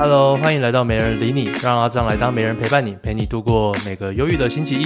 Hello，欢迎来到没人理你，让阿张来当没人陪伴你，陪你度过每个忧郁的星期一。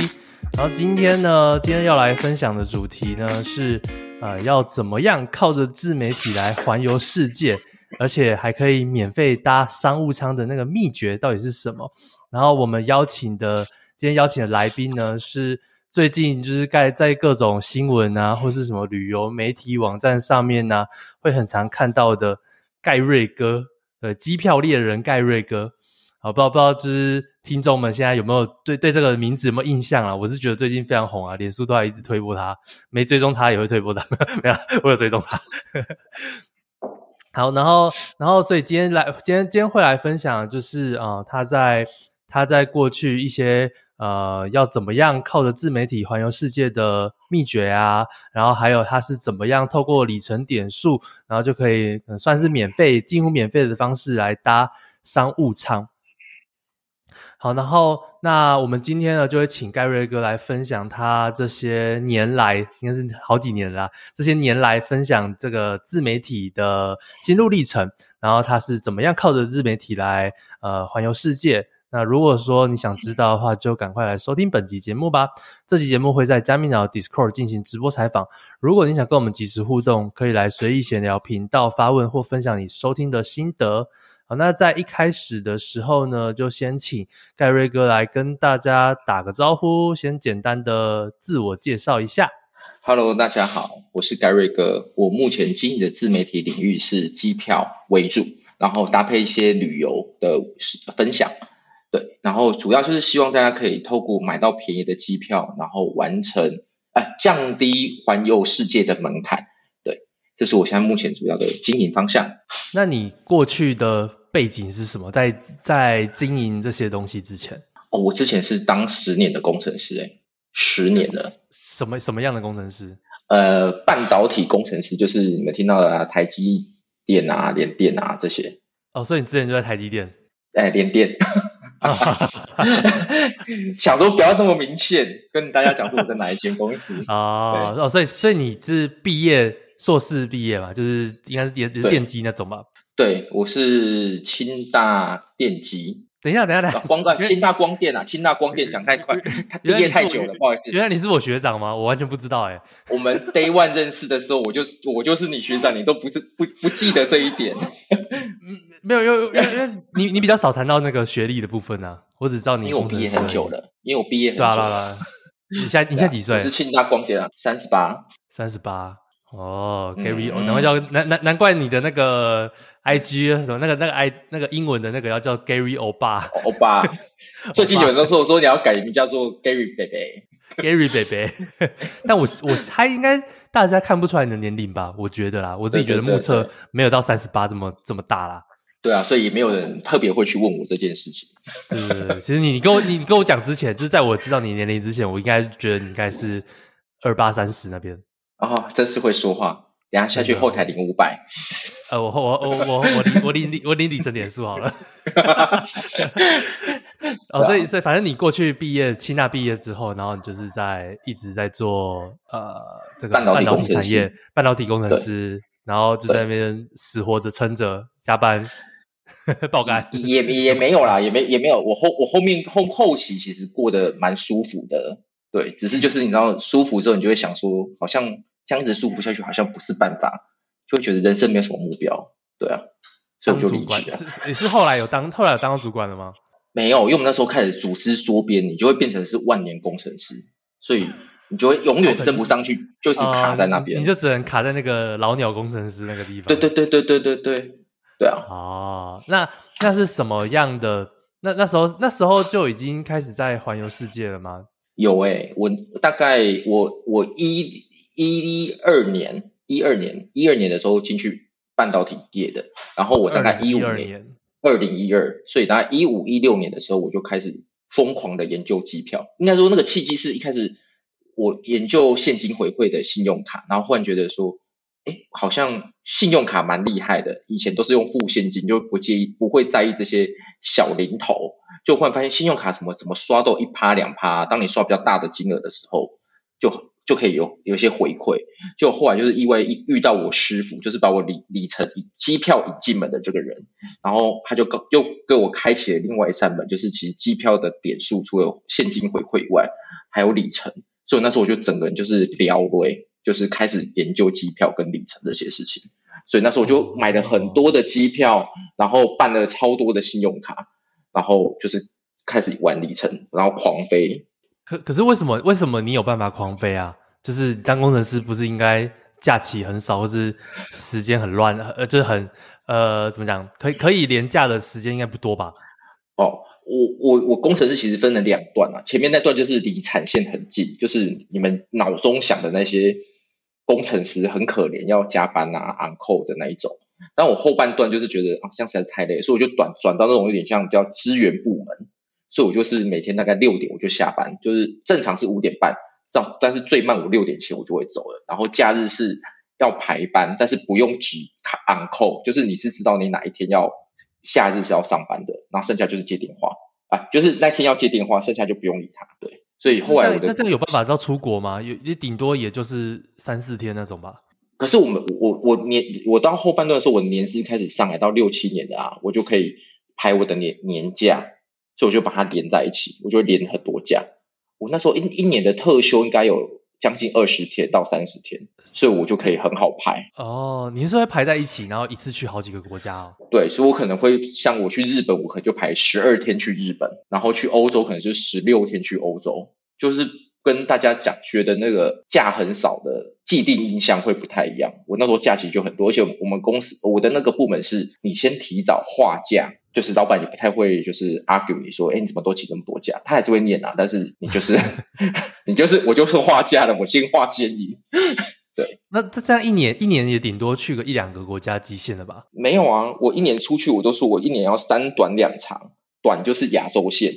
然后今天呢，今天要来分享的主题呢是，呃，要怎么样靠着自媒体来环游世界，而且还可以免费搭商务舱的那个秘诀到底是什么？然后我们邀请的今天邀请的来宾呢是。最近就是盖在各种新闻啊，或是什么旅游媒体网站上面啊，会很常看到的盖瑞哥，呃，机票猎人盖瑞哥。好，不知道不知道，就是听众们现在有没有对对这个名字有没有印象啊？我是觉得最近非常红啊，脸书都还一直推播他，没追踪他也会推播他，没有，我有追踪他。好，然后然后所以今天来，今天今天会来分享，就是啊、他在他在过去一些。呃，要怎么样靠着自媒体环游世界的秘诀啊？然后还有他是怎么样透过里程点数，然后就可以算是免费、近乎免费的方式来搭商务舱。好，然后那我们今天呢，就会请盖瑞哥来分享他这些年来，应该是好几年了啦，这些年来分享这个自媒体的心路历程，然后他是怎么样靠着自媒体来呃环游世界。那如果说你想知道的话，就赶快来收听本集节目吧。这期节目会在加密脑 Discord 进行直播采访。如果你想跟我们即时互动，可以来随意闲聊频道发问或分享你收听的心得。好，那在一开始的时候呢，就先请盖瑞哥来跟大家打个招呼，先简单的自我介绍一下。Hello，大家好，我是盖瑞哥。我目前经营的自媒体领域是机票为主，然后搭配一些旅游的分享。对，然后主要就是希望大家可以透过买到便宜的机票，然后完成，哎，降低环游世界的门槛。对，这是我现在目前主要的经营方向。那你过去的背景是什么？在在经营这些东西之前？哦，我之前是当十年的工程师，哎，十年了。什么什么样的工程师？呃，半导体工程师，就是你们听到的啊，台积电啊、联电啊这些。哦，所以你之前就在台积电？哎，联电。想说不要那么明显，跟大家讲说我在哪一间公司 哦哦，所以所以你是毕业硕士毕业嘛？就是应该是电电机那种吧？对，我是清大电机。等一下，等一下，等一下，光干清大光电啊，清大光电讲太快，他毕业太久了，不好意思。原来你是我学长吗？我完全不知道哎。我们 Day One 认识的时候，我就我就是你学长，你都不不不记得这一点。嗯，没有，因为因你你比较少谈到那个学历的部分啊，我只知道你因为我毕业很久了，因为我毕业很久了。对啊，你现在你现在几岁？我是清大光电啊，三十八，三十八。哦，Gary，难怪叫难难难怪你的那个 IG 什么那个那个 I 那个英文的那个要叫 Gary 欧巴欧巴。最近有人说说你要改名叫做 Gary 贝贝，Gary 贝贝。但我我猜应该大家看不出来你的年龄吧？我觉得啦，我自己觉得目测没有到三十八这么这么大啦。对啊，所以也没有人特别会去问我这件事情。对，其实你你跟我你跟我讲之前，就是在我知道你年龄之前，我应该觉得你应该是二八三十那边。哦，真是会说话。等下下去后台领五百。呃，我我我我我领我领我领里程点数好了。哦，所以所以反正你过去毕业，清大毕业之后，然后你就是在一直在做呃这个半导体产业，半导体工程师，然后就在那边死活着撑着加班 爆肝。也也没有啦，也没也没有。我后我后面后后期其实过得蛮舒服的，对，只是就是你知道舒服之后，你就会想说，好像。这样一直舒服下去好像不是办法，就会觉得人生没有什么目标，对啊，所以我就离职了。是你是后来有当后来有当到主管了吗？没有，因为我们那时候开始组织缩编，你就会变成是万年工程师，所以你就会永远升不上去，就是卡在那边，呃，你就只能卡在那个老鸟工程师那个地方。对对对对对对对，对啊。哦，那那是什么样的？那那时候那时候就已经开始在环游世界了吗？有诶、欸，我大概我我一。一二年，一二年，一二年的时候进去半导体业的，然后我大概一五年，二零一二，所以大概一五一六年的时候，我就开始疯狂的研究机票。应该说那个契机是一开始我研究现金回馈的信用卡，然后忽然觉得说，哎，好像信用卡蛮厉害的，以前都是用付现金，就不介意，不会在意这些小零头，就忽然发现信用卡怎么怎么刷都一趴两趴，当你刷比较大的金额的时候，就。就可以有有些回馈。就后来就是意外遇遇到我师傅，就是把我里里程机票引进门的这个人，然后他就又给我开启了另外一扇门，就是其实机票的点数除了现金回馈以外，还有里程。所以那时候我就整个人就是聊对，就是开始研究机票跟里程这些事情。所以那时候我就买了很多的机票，然后办了超多的信用卡，然后就是开始玩里程，然后狂飞。可可是为什么为什么你有办法狂飞啊？就是当工程师不是应该假期很少，或是时间很乱，呃，就是很呃怎么讲？可以可以连假的时间应该不多吧？哦，我我我工程师其实分了两段啊，前面那段就是离产线很近，就是你们脑中想的那些。工程师很可怜，要加班啊，on call 的那一种。但我后半段就是觉得啊，这样实在是太累，所以我就转转到那种有点像叫支援部门。所以我就是每天大概六点我就下班，就是正常是五点半上，但是最慢我六点前我就会走了。然后假日是要排班，但是不用急 on call，就是你是知道你哪一天要下日是要上班的，然后剩下就是接电话啊，就是那天要接电话，剩下就不用理他，对。所以后来我的，那这个有办法到出国吗？有也顶多也就是三四天那种吧。可是我们我我年我到后半段的时候，我年薪开始上来到六七年的啊，我就可以排我的年年假，所以我就把它连在一起，我就连很多假。我那时候一一年的特休应该有将近二十天到三十天，所以我就可以很好排。哦，你是会排在一起，然后一次去好几个国家哦？对，所以我可能会像我去日本，我可能就排十二天去日本，然后去欧洲可能就十六天去欧洲。就是跟大家讲，学的那个假很少的既定印象会不太一样。我那时候假期就很多，而且我们公司我的那个部门是，你先提早划假，就是老板也不太会就是 argue 你说，哎，你怎么都请这么多假？他还是会念啊，但是你就是 你就是我就是划假了，我先划建议。对，那这这样一年一年也顶多去个一两个国家极限了吧？没有啊，我一年出去我都说我一年要三短两长，短就是亚洲线。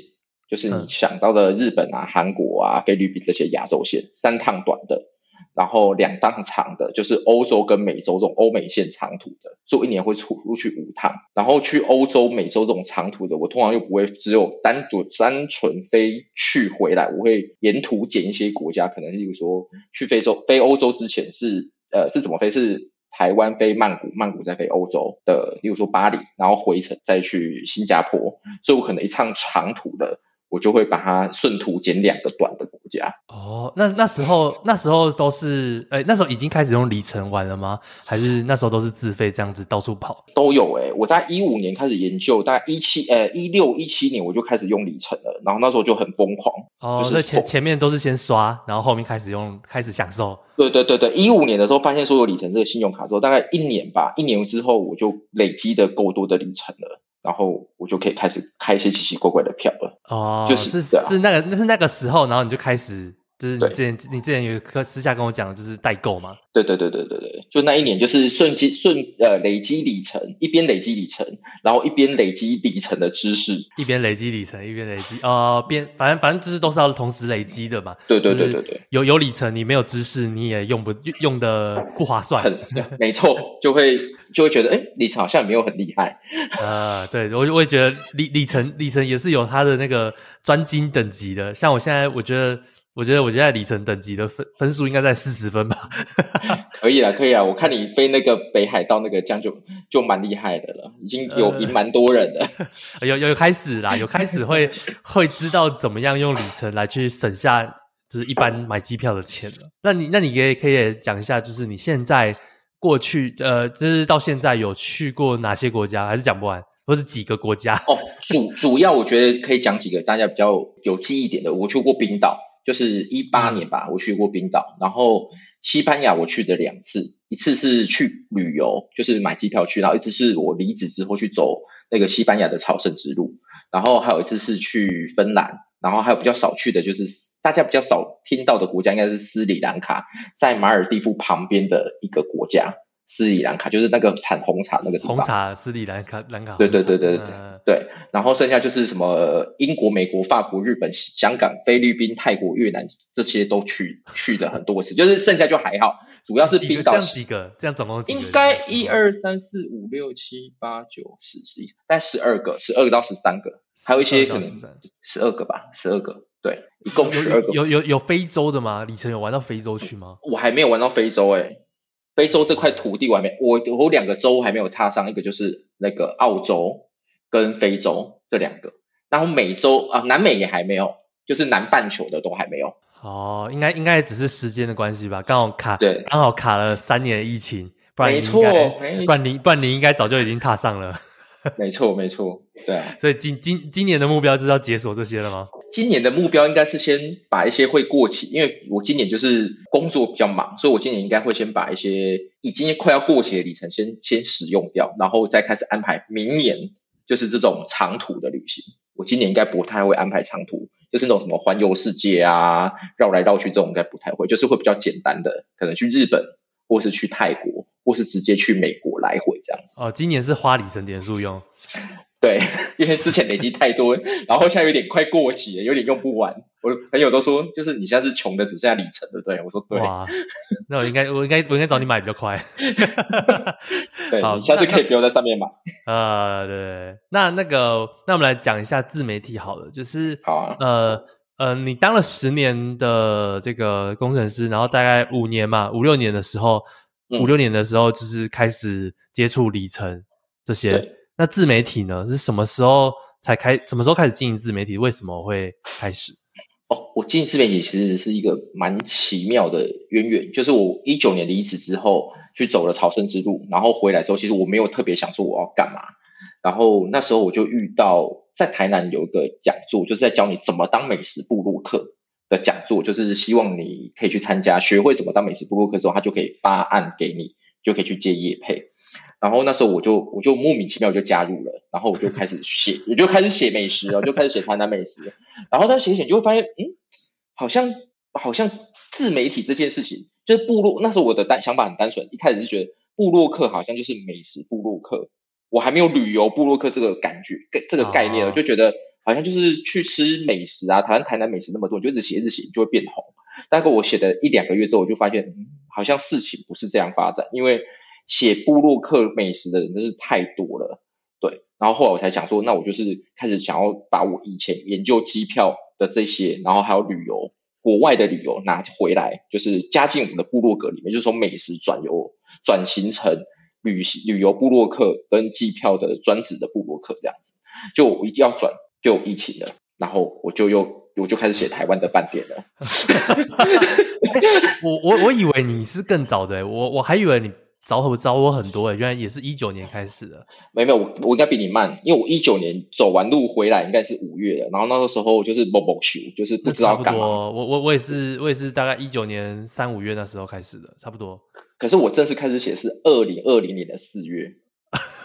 就是你想到的日本啊、韩国啊、菲律宾这些亚洲线，三趟短的，然后两趟长的，就是欧洲跟美洲这种欧美线长途的，所以我一年会出出去五趟。然后去欧洲、美洲这种长途的，我通常又不会只有单独单纯飞去回来，我会沿途捡一些国家，可能例如说去非洲、飞欧洲之前是呃是怎么飞？是台湾飞曼谷，曼谷再飞欧洲的，例如说巴黎，然后回程再去新加坡，所以我可能一趟长途的。我就会把它顺途拣两个短的国家。哦，那那时候那时候都是，诶、欸、那时候已经开始用里程玩了吗？还是那时候都是自费这样子到处跑？都有诶、欸、我大概一五年开始研究，大概一七呃一六一七年我就开始用里程了，然后那时候就很疯狂。哦，所以前前面都是先刷，然后后面开始用，开始享受。对对对对，一五年的时候发现所有里程这个信用卡之后，大概一年吧，一年之后我就累积的够多的里程了。然后我就可以开始开一些奇奇怪怪的票了。哦，就是是，是那个那是那个时候，然后你就开始就是你之前你之前有个私下跟我讲的就是代购嘛。对对对对对对，就那一年就是顺积顺呃累积里程，一边累积里程，然后一边累积里程的知识，一边累积里程，一边累积啊边反正反正就是都是要同时累积的嘛。对对对对对，有有里程你没有知识你也用不用的不划算。很 没错，就会就会觉得哎里程好像也没有很厉害。呃，对我我也觉得里里程里程也是有它的那个专精等级的，像我现在我觉得。我觉得我现在里程等级的分分数应该在四十分吧。可以了，可以了。我看你飞那个北海道那个这样就就蛮厉害的了，已经有赢蛮多人的。有有开始啦，有开始会 会知道怎么样用里程来去省下就是一般买机票的钱了。那你那你可以可以讲一下，就是你现在过去呃，就是到现在有去过哪些国家？还是讲不完，或是几个国家？哦，主主要我觉得可以讲几个大家比较有记忆点的。我去过冰岛。就是一八年吧，我去过冰岛，然后西班牙我去的两次，一次是去旅游，就是买机票去，然后一次是我离职之后去走那个西班牙的朝圣之路，然后还有一次是去芬兰，然后还有比较少去的就是大家比较少听到的国家应该是斯里兰卡，在马尔地夫旁边的一个国家，斯里兰卡就是那个产红茶那个地方。红茶，斯里兰卡兰卡。对对对对对。嗯对，然后剩下就是什么英国、美国、法国、日本、香港、菲律宾、泰国、越南这些都去去了很多次，就是剩下就还好，主要是冰岛几个，这样总共？应该一二三四五六七八九十十一，大概十二个，十二个到十三个，还有一些可能十二个吧，十二个，对，一共十二个。有有有，有非洲的吗？李晨有玩到非洲去吗？我还没有玩到非洲哎、欸，非洲这块土地我还没，我我两个州还没有踏上，一个就是那个澳洲。跟非洲这两个，然后美洲啊，南美也还没有，就是南半球的都还没有。哦，应该应该只是时间的关系吧，刚好卡，对，刚好卡了三年的疫情，不然你应该，不然你不然你应该早就已经踏上了。没错，没错，对啊。所以今今今年的目标就是要解锁这些了吗？今年的目标应该是先把一些会过期，因为我今年就是工作比较忙，所以我今年应该会先把一些已经快要过期的里程先先使用掉，然后再开始安排明年。就是这种长途的旅行，我今年应该不太会安排长途，就是那种什么环游世界啊，绕来绕去这种应该不太会，就是会比较简单的，可能去日本，或是去泰国，或是直接去美国来回这样子。哦，今年是花里程点数用。对，因为之前累积太多，然后现在有点快过期了，有点用不完。我朋友都说，就是你现在是穷的只剩下里程，对不对？我说对。哇，那我应该，我应该，我应该找你买比较快。对，好，你下次可以不用在上面买。呃，对，那那个，那我们来讲一下自媒体好了，就是好啊，呃呃，你当了十年的这个工程师，然后大概五年嘛，五六年的时候，嗯、五六年的时候就是开始接触里程这些。那自媒体呢？是什么时候才开？什么时候开始经营自媒体？为什么会开始？哦，我经营自媒体其实是一个蛮奇妙的渊源。就是我一九年离职之后，去走了朝圣之路，然后回来之后，其实我没有特别想说我要干嘛。然后那时候我就遇到在台南有一个讲座，就是在教你怎么当美食部落客的讲座，就是希望你可以去参加，学会怎么当美食部落客之后，他就可以发案给你，就可以去接业配。然后那时候我就我就莫名其妙就加入了，然后我就开始写，我就开始写美食了，就开始写台南美食。然后再写写就会发现，嗯，好像好像自媒体这件事情，就是部落。那时候我的单想法很单纯，一开始是觉得部落客好像就是美食部落客，我还没有旅游部落客这个感觉，这个概念，我就觉得好像就是去吃美食啊，台湾台南美食那么多，你就一直写一直写就会变红。大概我写的一两个月之后，我就发现，嗯，好像事情不是这样发展，因为。写部落客美食的人真是太多了，对。然后后来我才想说，那我就是开始想要把我以前研究机票的这些，然后还有旅游国外的旅游拿回来，就是加进我们的部落格里面，就是从美食转游转型成旅行旅游部落客跟机票的专职的部落客这样子。就我一定要转，就有疫情了，然后我就又我就开始写台湾的饭店了。我我我以为你是更早的，我我还以为你。早我早我很多诶，原来也是一九年开始的。没有，我我应该比你慢，因为我一九年走完路回来应该是五月的，然后那个时候就是某某秀，就是不知道干嘛。我我我也是我也是大概一九年三五月那时候开始的，差不多。可是我正式开始写是二零二零年的四月。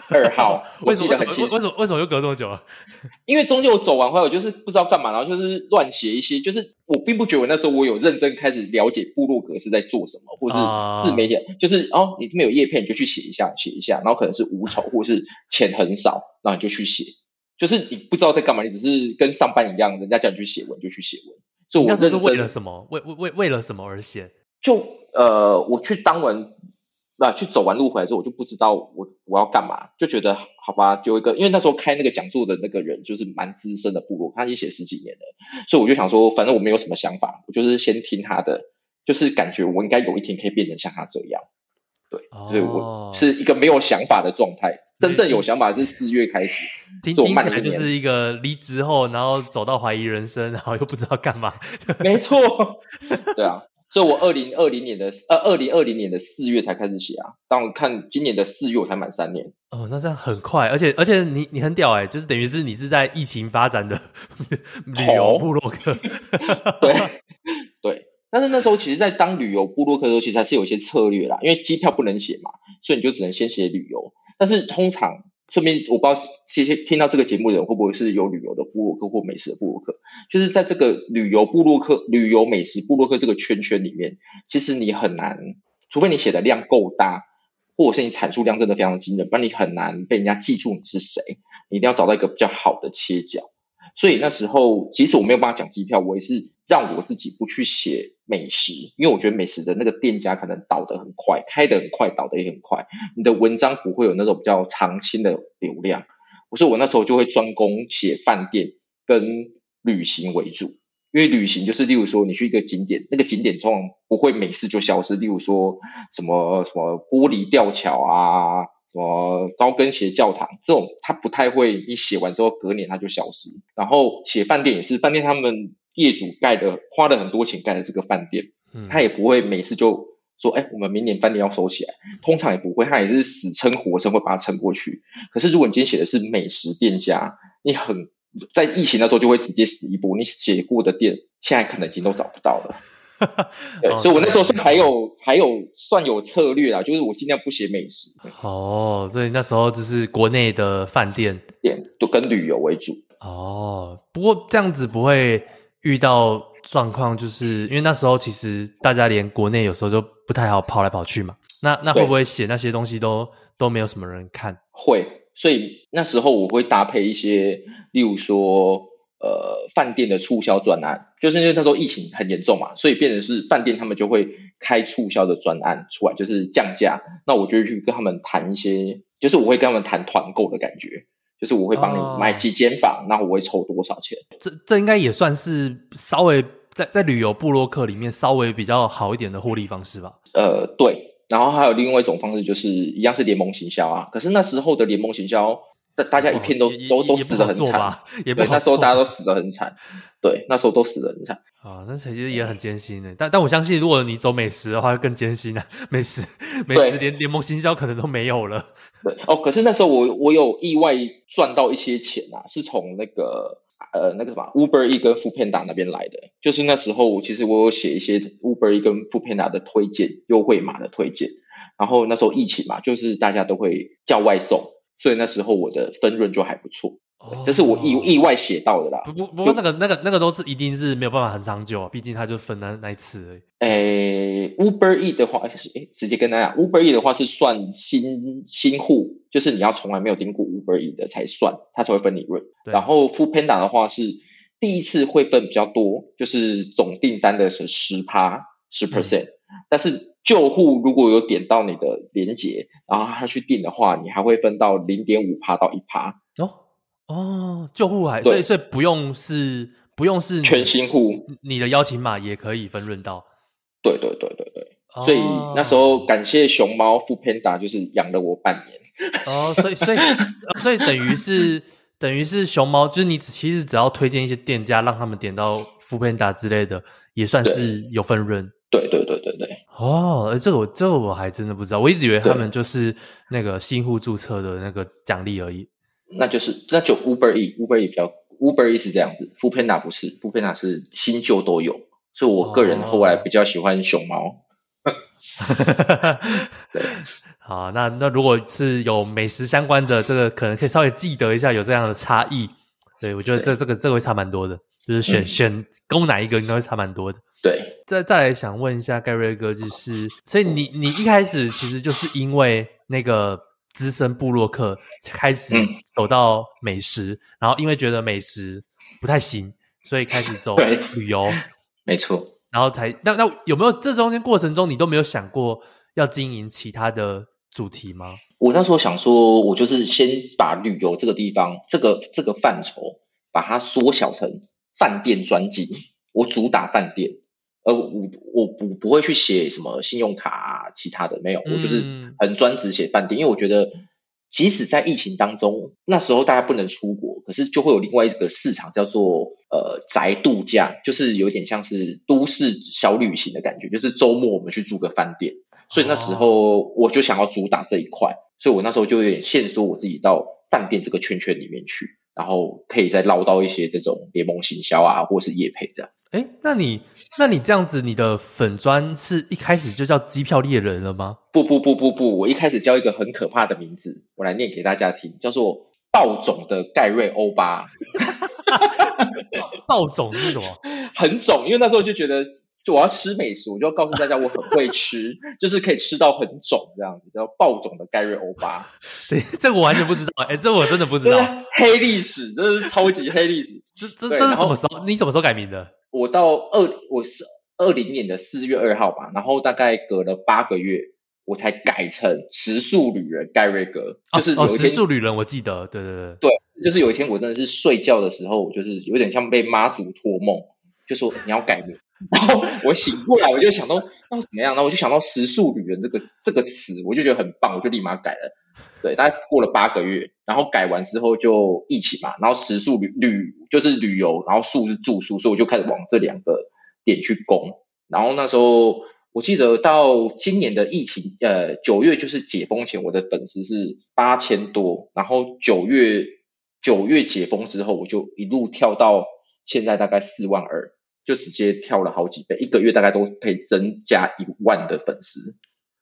二号，我记得很清楚。为什么为什么又隔这么久啊？因为中间我走完回来，我就是不知道干嘛，然后就是乱写一些，就是我并不觉得那时候我有认真开始了解部落格是在做什么，或是自媒体，就是哦，你没有叶片你就去写一下，写一下，然后可能是无酬或是钱很少，然后你就去写，就是你不知道在干嘛，你只是跟上班一样，人家叫你去写文就去写文。所以我这是为了什么？为为为为了什么而写？就呃，我去当完。那、啊、去走完路回来之后，我就不知道我我要干嘛，就觉得好吧，就一个，因为那时候开那个讲座的那个人就是蛮资深的部落，他已经写十几年了，所以我就想说，反正我没有什么想法，我就是先听他的，就是感觉我应该有一天可以变成像他这样，对，哦、所以我是一个没有想法的状态，真正有想法是四月开始，听听起来就是一个离职后，然后走到怀疑人生，然后又不知道干嘛，没错，对啊。所以我二零二零年的呃二零二零年的四月才开始写啊，当我看今年的四月我才满三年。哦，那这样很快，而且而且你你很屌哎，就是等于是你是在疫情发展的 旅游部落客。对对，但是那时候其实，在当旅游部落客的时候，其实还是有一些策略啦，因为机票不能写嘛，所以你就只能先写旅游。但是通常。顺便，我不知道谢谢听到这个节目的人会不会是有旅游的部落客或美食的部落客，就是在这个旅游部落客、旅游美食部落客这个圈圈里面，其实你很难，除非你写的量够大，或者是你产出量真的非常惊人，不然你很难被人家记住你是谁。你一定要找到一个比较好的切角。所以那时候，即使我没有办法讲机票，我也是让我自己不去写美食，因为我觉得美食的那个店家可能倒得很快，开得很快，倒得也很快，你的文章不会有那种比较长青的流量。所以我那时候就会专攻写饭店跟旅行为主，因为旅行就是例如说你去一个景点，那个景点通常不会没事就消失，例如说什么什么玻璃吊桥啊。什么高跟鞋教堂这种，它不太会，你写完之后隔年它就消失。然后写饭店也是，饭店他们业主盖的，花了很多钱盖的这个饭店，嗯，他也不会每次就说，哎，我们明年饭店要收起来，通常也不会，他也是死撑活撑会把它撑过去。可是如果你今天写的是美食店家，你很在疫情的时候就会直接死一波，你写过的店现在可能已经都找不到了。对，所以我那时候是还有还有算有策略啊，就是我尽量不写美食。哦，所以那时候就是国内的饭店店都跟旅游为主。哦，不过这样子不会遇到状况，就是因为那时候其实大家连国内有时候都不太好跑来跑去嘛。那那会不会写那些东西都都没有什么人看？会，所以那时候我会搭配一些，例如说。呃，饭店的促销专案，就是因为那时候疫情很严重嘛，所以变成是饭店他们就会开促销的专案出来，就是降价。那我就去跟他们谈一些，就是我会跟他们谈团购的感觉，就是我会帮你买几间房，那、哦、我会抽多少钱。这这应该也算是稍微在在旅游部落客里面稍微比较好一点的获利方式吧。呃，对。然后还有另外一种方式，就是一样是联盟行销啊。可是那时候的联盟行销。大大家一片都、哦、都都死的很惨，也不对，那时候大家都死的很惨，对，那时候都死的很惨啊。那其实也很艰辛的，但但我相信，如果你走美食的话，更艰辛啊。美食美食连联盟行销可能都没有了。对哦，可是那时候我我有意外赚到一些钱啊，是从那个呃那个什么 Uber E 跟 Foodpanda 那边来的。就是那时候我，其实我有写一些 Uber E 跟 Foodpanda 的推荐优惠码的推荐，然后那时候疫情嘛，就是大家都会叫外送。所以那时候我的分润就还不错，这是我意意外写到的啦。不不不过那个那个那个都是一定是没有办法很长久，毕竟他就分那那一次而已。诶，Uber E 的话，诶，直接跟大家讲，Uber E 的话是算新新户，就是你要从来没有订过 Uber E 的才算，它才会分利润。然后 Foodpanda 的话是第一次会分比较多，就是总订单的是十趴十 percent，但是。旧户如果有点到你的连接，然后他去订的话，你还会分到零点五趴到一趴。哦哦，旧户还所以所以不用是不用是全新户，你的邀请码也可以分润到。对对对对对，哦、所以那时候感谢熊猫 Foodpanda 就是养了我半年。哦，所以所以所以等于是 等于是熊猫，就是你其实只要推荐一些店家，让他们点到 Foodpanda 之类的，也算是有分润。对对对对对。哦，哎，这个我这个我还真的不知道，我一直以为他们就是那个新户注册的那个奖励而已。那就是那就 Uber E，Uber E 比较 Uber E 是这样子，Foodpanda 不是，Foodpanda 是新旧都有，所以我个人后来比较喜欢熊猫。哦、对，好，那那如果是有美食相关的，这个可能可以稍微记得一下有这样的差异。对，我觉得这这个这个会差蛮多的，就是选、嗯、选攻哪一个应该会差蛮多的。对。再再来想问一下盖瑞哥，就是所以你你一开始其实就是因为那个资深布洛克开始走到美食，嗯、然后因为觉得美食不太行，所以开始走旅游，没错，然后才那那有没有这中间过程中你都没有想过要经营其他的主题吗？我那时候想说，我就是先把旅游这个地方这个这个范畴把它缩小成饭店专辑，我主打饭店。呃，我我不不会去写什么信用卡啊，其他的没有，我就是很专职写饭店，因为我觉得即使在疫情当中，那时候大家不能出国，可是就会有另外一个市场叫做呃宅度假，就是有点像是都市小旅行的感觉，就是周末我们去住个饭店，所以那时候我就想要主打这一块，所以我那时候就有点限缩我自己到饭店这个圈圈里面去，然后可以再捞到一些这种联盟行销啊，或是业配这样子。诶，那你？那你这样子，你的粉砖是一开始就叫机票猎人了吗？不不不不不，我一开始叫一个很可怕的名字，我来念给大家听，叫做暴种的盖瑞欧巴。暴种是什么？很肿，因为那时候就觉得就我要吃美食，我就要告诉大家我很会吃，就是可以吃到很肿这样子，叫爆肿的盖瑞欧巴。对，这个我完全不知道，哎、欸，这我真的不知道。黑历史，这是超级黑历史。这这这是什么时候？你什么时候改名的？我到二，我是二零年的四月二号吧，然后大概隔了八个月，我才改成食宿旅人盖瑞格。就是有一天、哦哦、时速旅人，我记得，对对对，对，就是有一天我真的是睡觉的时候，我就是有点像被妈祖托梦，就说你要改名。然后我醒过来，我就想到那怎么样？然后我就想到“时速旅人”这个这个词，我就觉得很棒，我就立马改了。对，大概过了八个月，然后改完之后就疫情嘛，然后时速旅旅就是旅游，然后宿是住宿，所以我就开始往这两个点去攻。然后那时候我记得到今年的疫情，呃，九月就是解封前，我的粉丝是八千多，然后九月九月解封之后，我就一路跳到现在大概四万二。就直接跳了好几倍，一个月大概都可以增加一万的粉丝。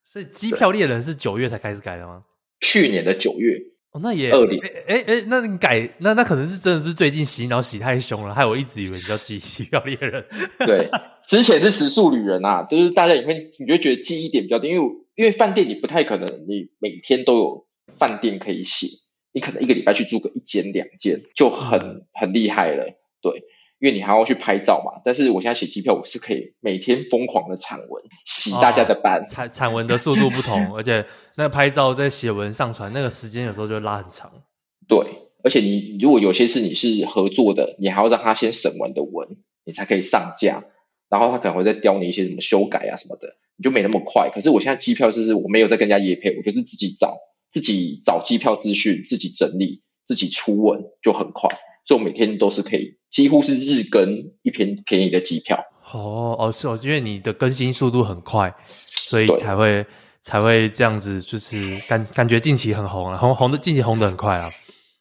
所以机票猎人是九月才开始改的吗？去年的九月哦，那也二零哎哎，那你改那那可能是真的是最近洗脑洗太凶了，害我一直以为你叫机 机票猎人。对，之前是时速旅人啊，就是大家也会你就觉得记忆点比较低，因为因为饭店你不太可能你每天都有饭店可以写，你可能一个礼拜去住个一间两间就很很厉害了，对。因为你还要去拍照嘛，但是我现在写机票，我是可以每天疯狂的产文，洗大家的班。产、哦、产文的速度不同，而且那拍照在写文上传那个时间有时候就拉很长。对，而且你如果有些是你是合作的，你还要让他先审完的文，你才可以上架，然后他可能会再刁你一些什么修改啊什么的，你就没那么快。可是我现在机票就是我没有在跟人家业配，我就是自己找，自己找机票资讯，自己整理，自己出文就很快。所以我每天都是可以，几乎是日更一篇便宜的机票。哦哦，是哦，因为你的更新速度很快，所以才会才会这样子，就是感感觉近期很红啊，红红的近期红的很快啊。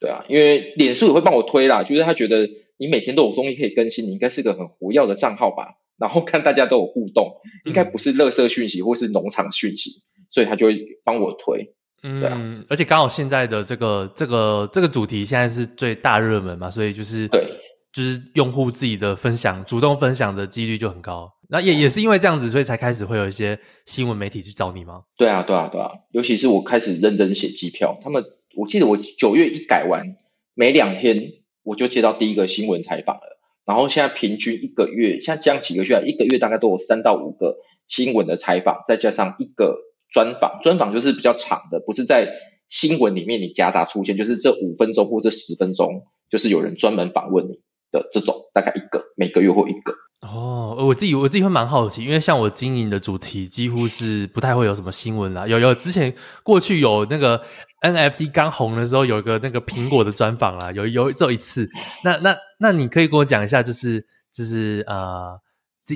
对啊，因为脸书也会帮我推啦，就是他觉得你每天都有东西可以更新，你应该是个很活跃的账号吧？然后看大家都有互动，应该不是垃圾讯息或是农场讯息，所以他就会帮我推。嗯，啊、而且刚好现在的这个这个这个主题现在是最大热门嘛，所以就是对，就是用户自己的分享，主动分享的几率就很高。那也也是因为这样子，所以才开始会有一些新闻媒体去找你吗？对啊，对啊，对啊，尤其是我开始认真写机票，他们我记得我九月一改完，没两天我就接到第一个新闻采访了，然后现在平均一个月，像这样几个月，一个月大概都有三到五个新闻的采访，再加上一个。专访，专访就是比较长的，不是在新闻里面你夹杂出现，就是这五分钟或这十分钟，就是有人专门访问你的这种，大概一个，每个月或一个。哦，我自己我自己会蛮好奇，因为像我经营的主题几乎是不太会有什么新闻啦。有有之前过去有那个 NFT 刚红的时候，有一个那个苹果的专访啦，有有只有一次。那那那你可以跟我讲一下，就是就是呃。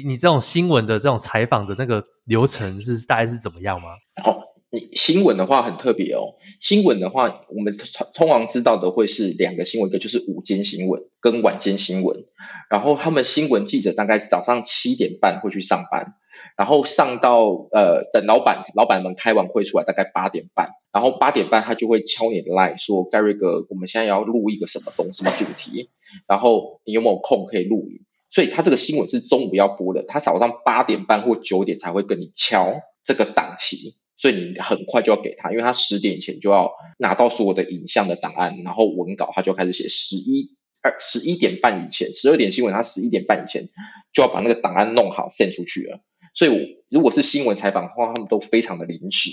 你这种新闻的这种采访的那个流程是大概是怎么样吗？哦，你新闻的话很特别哦。新闻的话，我们通常知道的会是两个新闻，一个就是午间新闻跟晚间新闻。然后他们新闻记者大概早上七点半会去上班，然后上到呃等老板老板们开完会出来，大概八点半，然后八点半他就会敲你的 line 说：“Gary 哥，我们现在要录一个什么东什么主题，然后你有没有空可以录影？”所以他这个新闻是中午要播的，他早上八点半或九点才会跟你敲这个档期，所以你很快就要给他，因为他十点前就要拿到所有的影像的档案，然后文稿他就开始写，十一二十一点半以前，十二点新闻他十一点半以前就要把那个档案弄好 send 出去了。所以我如果是新闻采访的话，他们都非常的临时，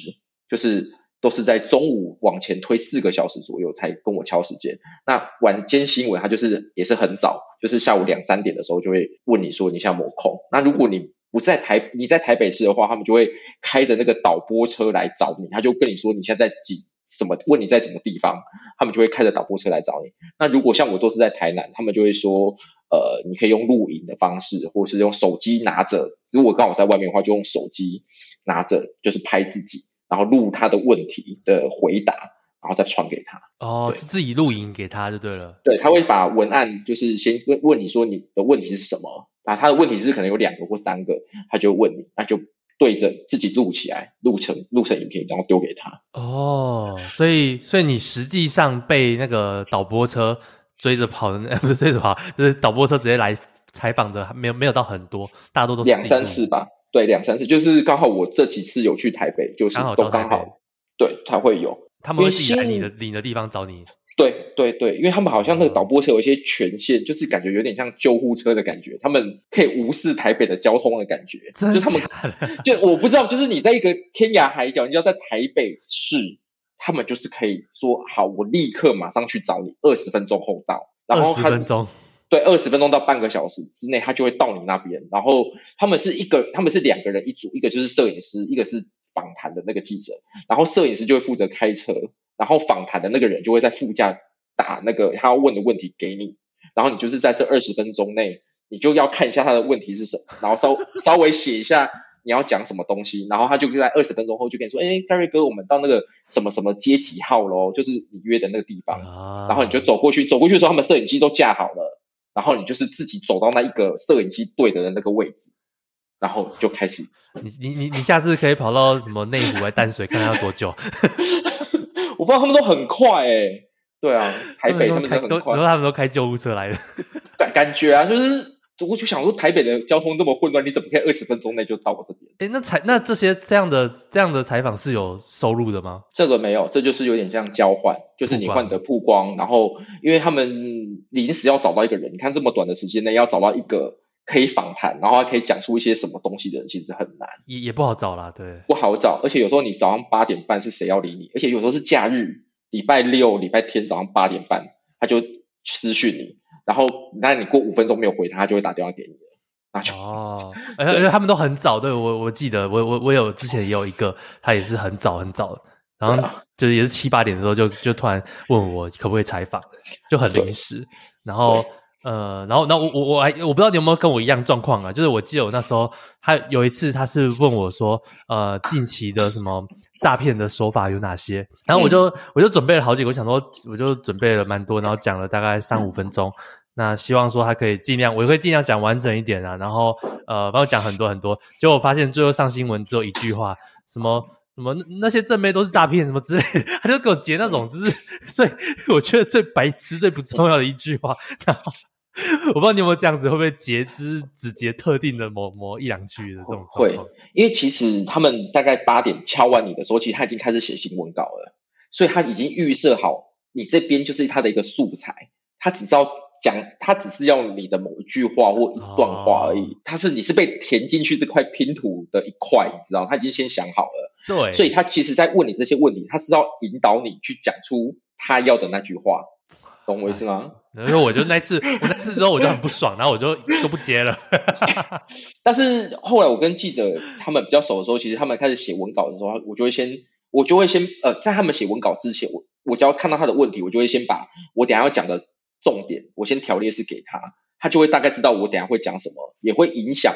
就是。都是在中午往前推四个小时左右才跟我敲时间。那晚间新闻他就是也是很早，就是下午两三点的时候就会问你说你现在没空。那如果你不在台你在台北市的话，他们就会开着那个导播车来找你，他就跟你说你现在在几什么，问你在什么地方，他们就会开着导播车来找你。那如果像我都是在台南，他们就会说呃你可以用录影的方式，或是用手机拿着。如果刚好在外面的话，就用手机拿着，就是拍自己。然后录他的问题的回答，然后再传给他。哦，自己录影给他就对了。对，他会把文案就是先问问你说你的问题是什么，啊，他的问题是可能有两个或三个，他就问你，那就对着自己录起来，录成录成影片，然后丢给他。哦，所以所以你实际上被那个导播车追着跑的，不是追着跑，就是导播车直接来采访的还没有没有到很多，大多都是两三次吧。对，两三次，就是刚好我这几次有去台北，就是都刚好，对，才会有。他们会来你的你的地方找你。对对对，因为他们好像那个导播车有一些权限，就是感觉有点像救护车的感觉，他们可以无视台北的交通的感觉。就他们就我不知道，就是你在一个天涯海角，你要在台北市，他们就是可以说好，我立刻马上去找你，二十分钟后到。然后二十分钟。对，二十分钟到半个小时之内，他就会到你那边。然后他们是一个，他们是两个人一组，一个就是摄影师，一个是访谈的那个记者。然后摄影师就会负责开车，然后访谈的那个人就会在副驾打那个他要问的问题给你。然后你就是在这二十分钟内，你就要看一下他的问题是什么，然后稍 稍微写一下你要讲什么东西。然后他就在二十分钟后就跟你说：“哎，Gary 哥，我们到那个什么什么街几号喽？就是你约的那个地方。”然后你就走过去，走过去的时候，他们摄影机都架好了。然后你就是自己走到那一个摄影机对的那个位置，然后就开始。你你你你下次可以跑到什么内湖还淡水，看看要多久？我不知道他们都很快哎、欸。对啊，台北他们都很快，然后他们都开救护车来的。感感觉啊，就是。我就想说，台北的交通这么混乱，你怎么可以二十分钟内就到我这边？哎，那采那这些这样的这样的采访是有收入的吗？这个没有，这就是有点像交换，就是你换得曝光，然后因为他们临时要找到一个人，你看这么短的时间内要找到一个可以访谈，然后还可以讲出一些什么东西的人，其实很难，也也不好找啦，对，不好找，而且有时候你早上八点半是谁要理你？而且有时候是假日，礼拜六、礼拜天早上八点半他就私讯你。然后，那你过五分钟没有回他，他就会打电话给你了。那就哦，而且他们都很早，对，我我记得，我我我有之前也有一个，他也是很早很早，然后就是也是七八点的时候就就突然问我可不可以采访，就很临时，然后。呃，然后，然后我我我还我不知道你有没有跟我一样状况啊？就是我记得我那时候，他有一次他是问我说，呃，近期的什么诈骗的手法有哪些？然后我就、嗯、我就准备了好几个，我想说我就准备了蛮多，然后讲了大概三五分钟。嗯、那希望说他可以尽量，我会尽量讲完整一点啊。然后呃，帮我讲很多很多。结果我发现最后上新闻只有一句话，什么什么那些正妹都是诈骗什么之类的，他就给我截那种就是 最我觉得最白痴最不重要的一句话，然后。我不知道你有没有这样子，会不会截肢只截特定的某某一两句的这种状况？会，因为其实他们大概八点敲完你的时候，其实他已经开始写新闻稿了，所以他已经预设好你这边就是他的一个素材，他只知道讲，他只是要你的某一句话或一段话而已，他、哦、是你是被填进去这块拼图的一块，你知道，他已经先想好了，对，所以他其实在问你这些问题，他是要引导你去讲出他要的那句话。懂我意思吗？然后我就那次，我那次之后我就很不爽，然后我就都不接了。但是后来我跟记者他们比较熟的时候，其实他们开始写文稿的时候，我就会先，我就会先，呃，在他们写文稿之前，我我只要看到他的问题，我就会先把我等下要讲的重点，我先条列式给他，他就会大概知道我等下会讲什么，也会影响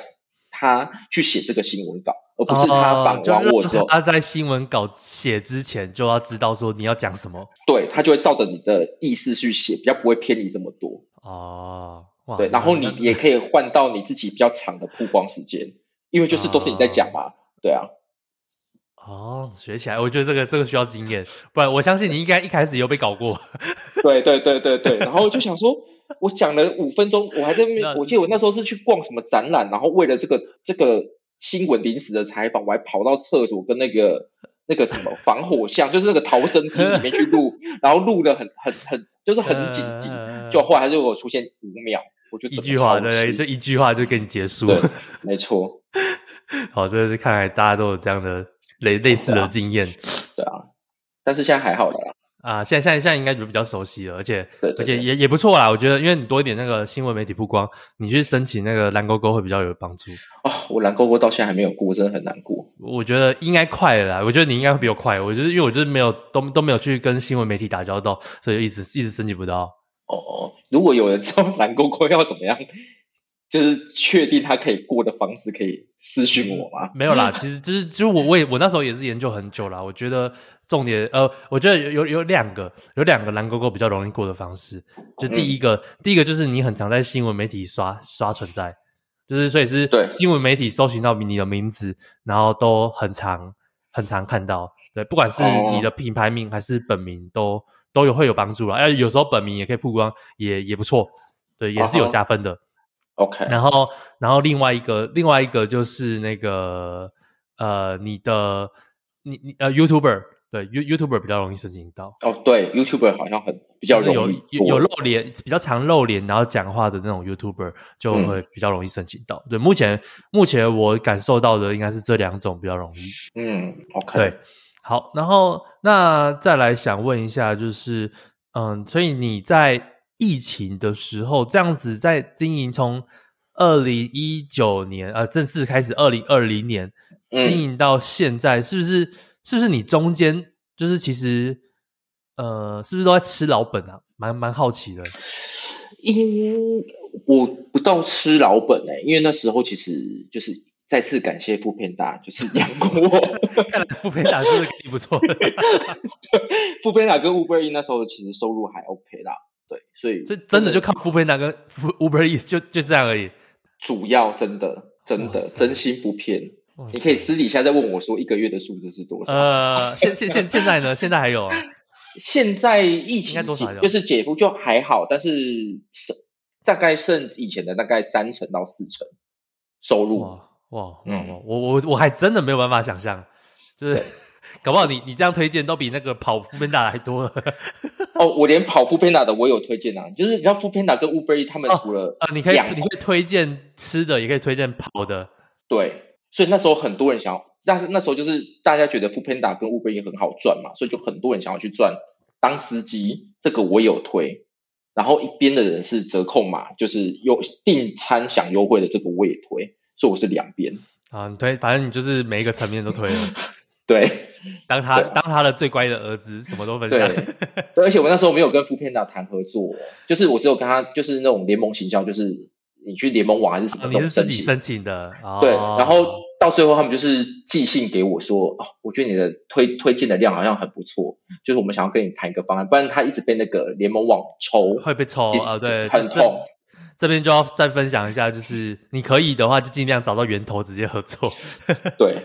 他去写这个新闻稿。而不是他访完我之后，他在新闻稿写之前就要知道说你要讲什么，对，他就会照着你的意思去写，比较不会偏离这么多。哦，对，然后你也可以换到你自己比较长的曝光时间，因为就是都是你在讲嘛，哦、对啊。哦，学起来，我觉得这个这个需要经验，不然我相信你应该一开始有被搞过。对对对对对，然后就想说，我讲了五分钟，我还在那边，我记得我那时候是去逛什么展览，然后为了这个这个。新闻临时的采访，我还跑到厕所跟那个 那个什么防火巷，就是那个逃生梯里面去录，然后录的很很很，就是很紧急，就后来还是我出现五秒，我就一句话，对，就一句话就给你结束。了，没错。好，这是看来大家都有这样的类类似的经验，对啊，但是现在还好了啦。啊，现在现在现在应该就比较熟悉了，而且而且也也不错啦。我觉得，因为你多一点那个新闻媒体曝光，你去申请那个蓝勾勾会比较有帮助。哦，我蓝勾勾到现在还没有过，真的很难过。我觉得应该快了啦，我觉得你应该会比我快。我就是因为我就是没有都都没有去跟新闻媒体打交道，所以一直一直申请不到。哦，如果有人知道蓝勾勾要怎么样，就是确定他可以过的方式，可以私讯我吗？没有啦，其实就是就是我我也我那时候也是研究很久啦，我觉得。重点呃，我觉得有有有两个，有两个蓝勾勾比较容易过的方式。就第一个，嗯、第一个就是你很常在新闻媒体刷刷存在，就是所以是新闻媒体搜寻到你的名字，然后都很常很常看到。对，不管是你的品牌名还是本名都，都都有会有帮助啦。哎，有时候本名也可以曝光，也也不错。对，也是有加分的。OK，然后然后另外一个另外一个就是那个呃你的你你呃 YouTuber 对 You YouTuber 比较容易申请到哦，对 YouTuber 好像很比较容易有有露脸比较常露脸然后讲话的那种 YouTuber 就会比较容易申请到。嗯、对，目前目前我感受到的应该是这两种比较容易。嗯，OK，对，好，然后那再来想问一下，就是嗯，所以你在。疫情的时候，这样子在经营，从二零一九年呃正式开始，二零二零年经营到现在，嗯、是不是？是不是你中间就是其实呃，是不是都在吃老本啊？蛮蛮好奇的。因我不到吃老本哎、欸，因为那时候其实就是再次感谢 foodpanda，就是 养过我。看来 foodpanda 是不是挺不错的？对，foodpanda 跟 Uber E 那时候其实收入还 OK 啦。对，所以所以真的就靠 foodpanda 跟 Uber Eats 就就这样而已。主要真的真的真心不骗，你可以私底下再问我说一个月的数字是多少？呃，现现现现在呢？现在还有啊？现在疫情多少？就是解封就还好，但是剩大概剩以前的大概三成到四成收入。哇哇，嗯，我我我还真的没有办法想象，就是。搞不好你你这样推荐都比那个跑 foodpanda 还多了。哦，我连跑 foodpanda 的我有推荐啊，就是你知道 foodpanda 跟 Uber Eats 他们除了啊、哦呃，你可以你可以推荐吃的，也可以推荐跑的。对，所以那时候很多人想要，但是那时候就是大家觉得 foodpanda 跟 Uber Eats 很好赚嘛，所以就很多人想要去赚当司机。这个我有推，然后一边的人是折扣码，就是有订餐享优惠的，这个我也推，所以我是两边啊，你推，反正你就是每一个层面都推了。对，当他当他的最乖的儿子，什么都分享。对，对，而且我那时候没有跟 foodpanda 谈合作，就是我只有跟他，就是那种联盟行销，就是你去联盟网还是什么，你是自己申请的。对，然后到最后他们就是寄信给我说，哦，我觉得你的推推荐的量好像很不错，就是我们想要跟你谈一个方案，不然他一直被那个联盟网抽，会被抽啊，对，很痛。这边就要再分享一下，就是你可以的话，就尽量找到源头直接合作。对。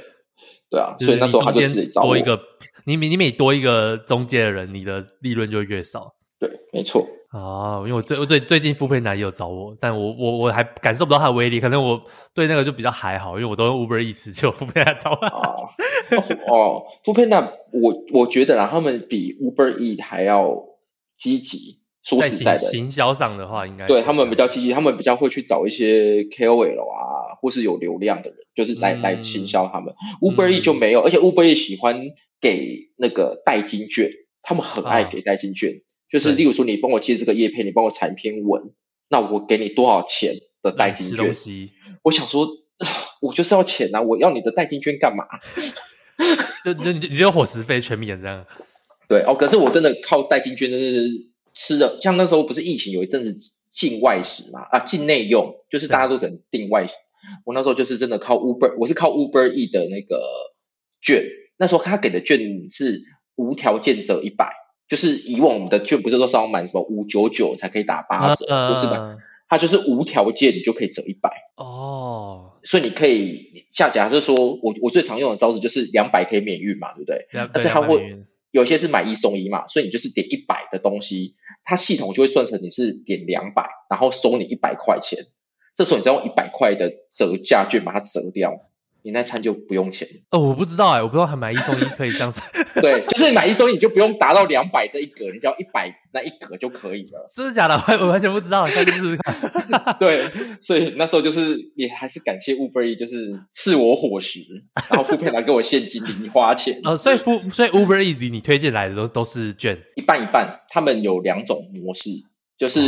对啊，所以那时候他就多一个，你每你每多一个中介的人，你的利润就越少。对，没错。哦，因为我最我最最近 foodpanda 也有找我，但我我我还感受不到他的威力，可能我对那个就比较还好，因为我都用 Uber Eats 就 foodpanda 找我。啊，哦，foodpanda 我我觉得啦，他们比 Uber Eats 还要积极。说实在的，行销上的话，应该对他们比较积极，他们比较会去找一些 KOL 啊，或是有流量的人，就是来、嗯、来行销他们。Uber E 就没有，而且 Uber E 喜欢给那个代金券，他们很爱给代金券，啊、就是例如说你帮我接这个叶片，你帮我产一篇文，那我给你多少钱的代金券？我想说，我就是要钱啊，我要你的代金券干嘛？就就你你就伙食费全免这样？对哦，可是我真的靠代金券，真的是。吃的像那时候不是疫情有一阵子禁外食嘛，啊，境内用就是大家都只能订外食。我那时候就是真的靠 Uber，我是靠 Uber E 的那个券。那时候他给的券是无条件折一百，就是以往我们的券不是都是要满什么五九九才可以打八折，不是的，他就是无条件你就可以折一百。哦，所以你可以下假设说我我最常用的招式就是两百可以免运嘛，对不对？但是他会。有些是买一送一嘛，所以你就是点一百的东西，它系统就会算成你是点两百，然后收你一百块钱。这时候你再用一百块的折价券把它折掉。你那餐就不用钱哦，我不知道哎、欸，我不知道还买一送一可以这样子。对，就是买一送一，你就不用达到两百这一格，你只要一百那一格就可以了。真的假的？我完全不知道，下次试试看。对，所以那时候就是也还是感谢 Uber E，就是赐我伙食，然后 foodpanda 给我现金零花钱。哦，所以付所以 Uber E 你推荐来的都都是券，一半一半。他们有两种模式，就是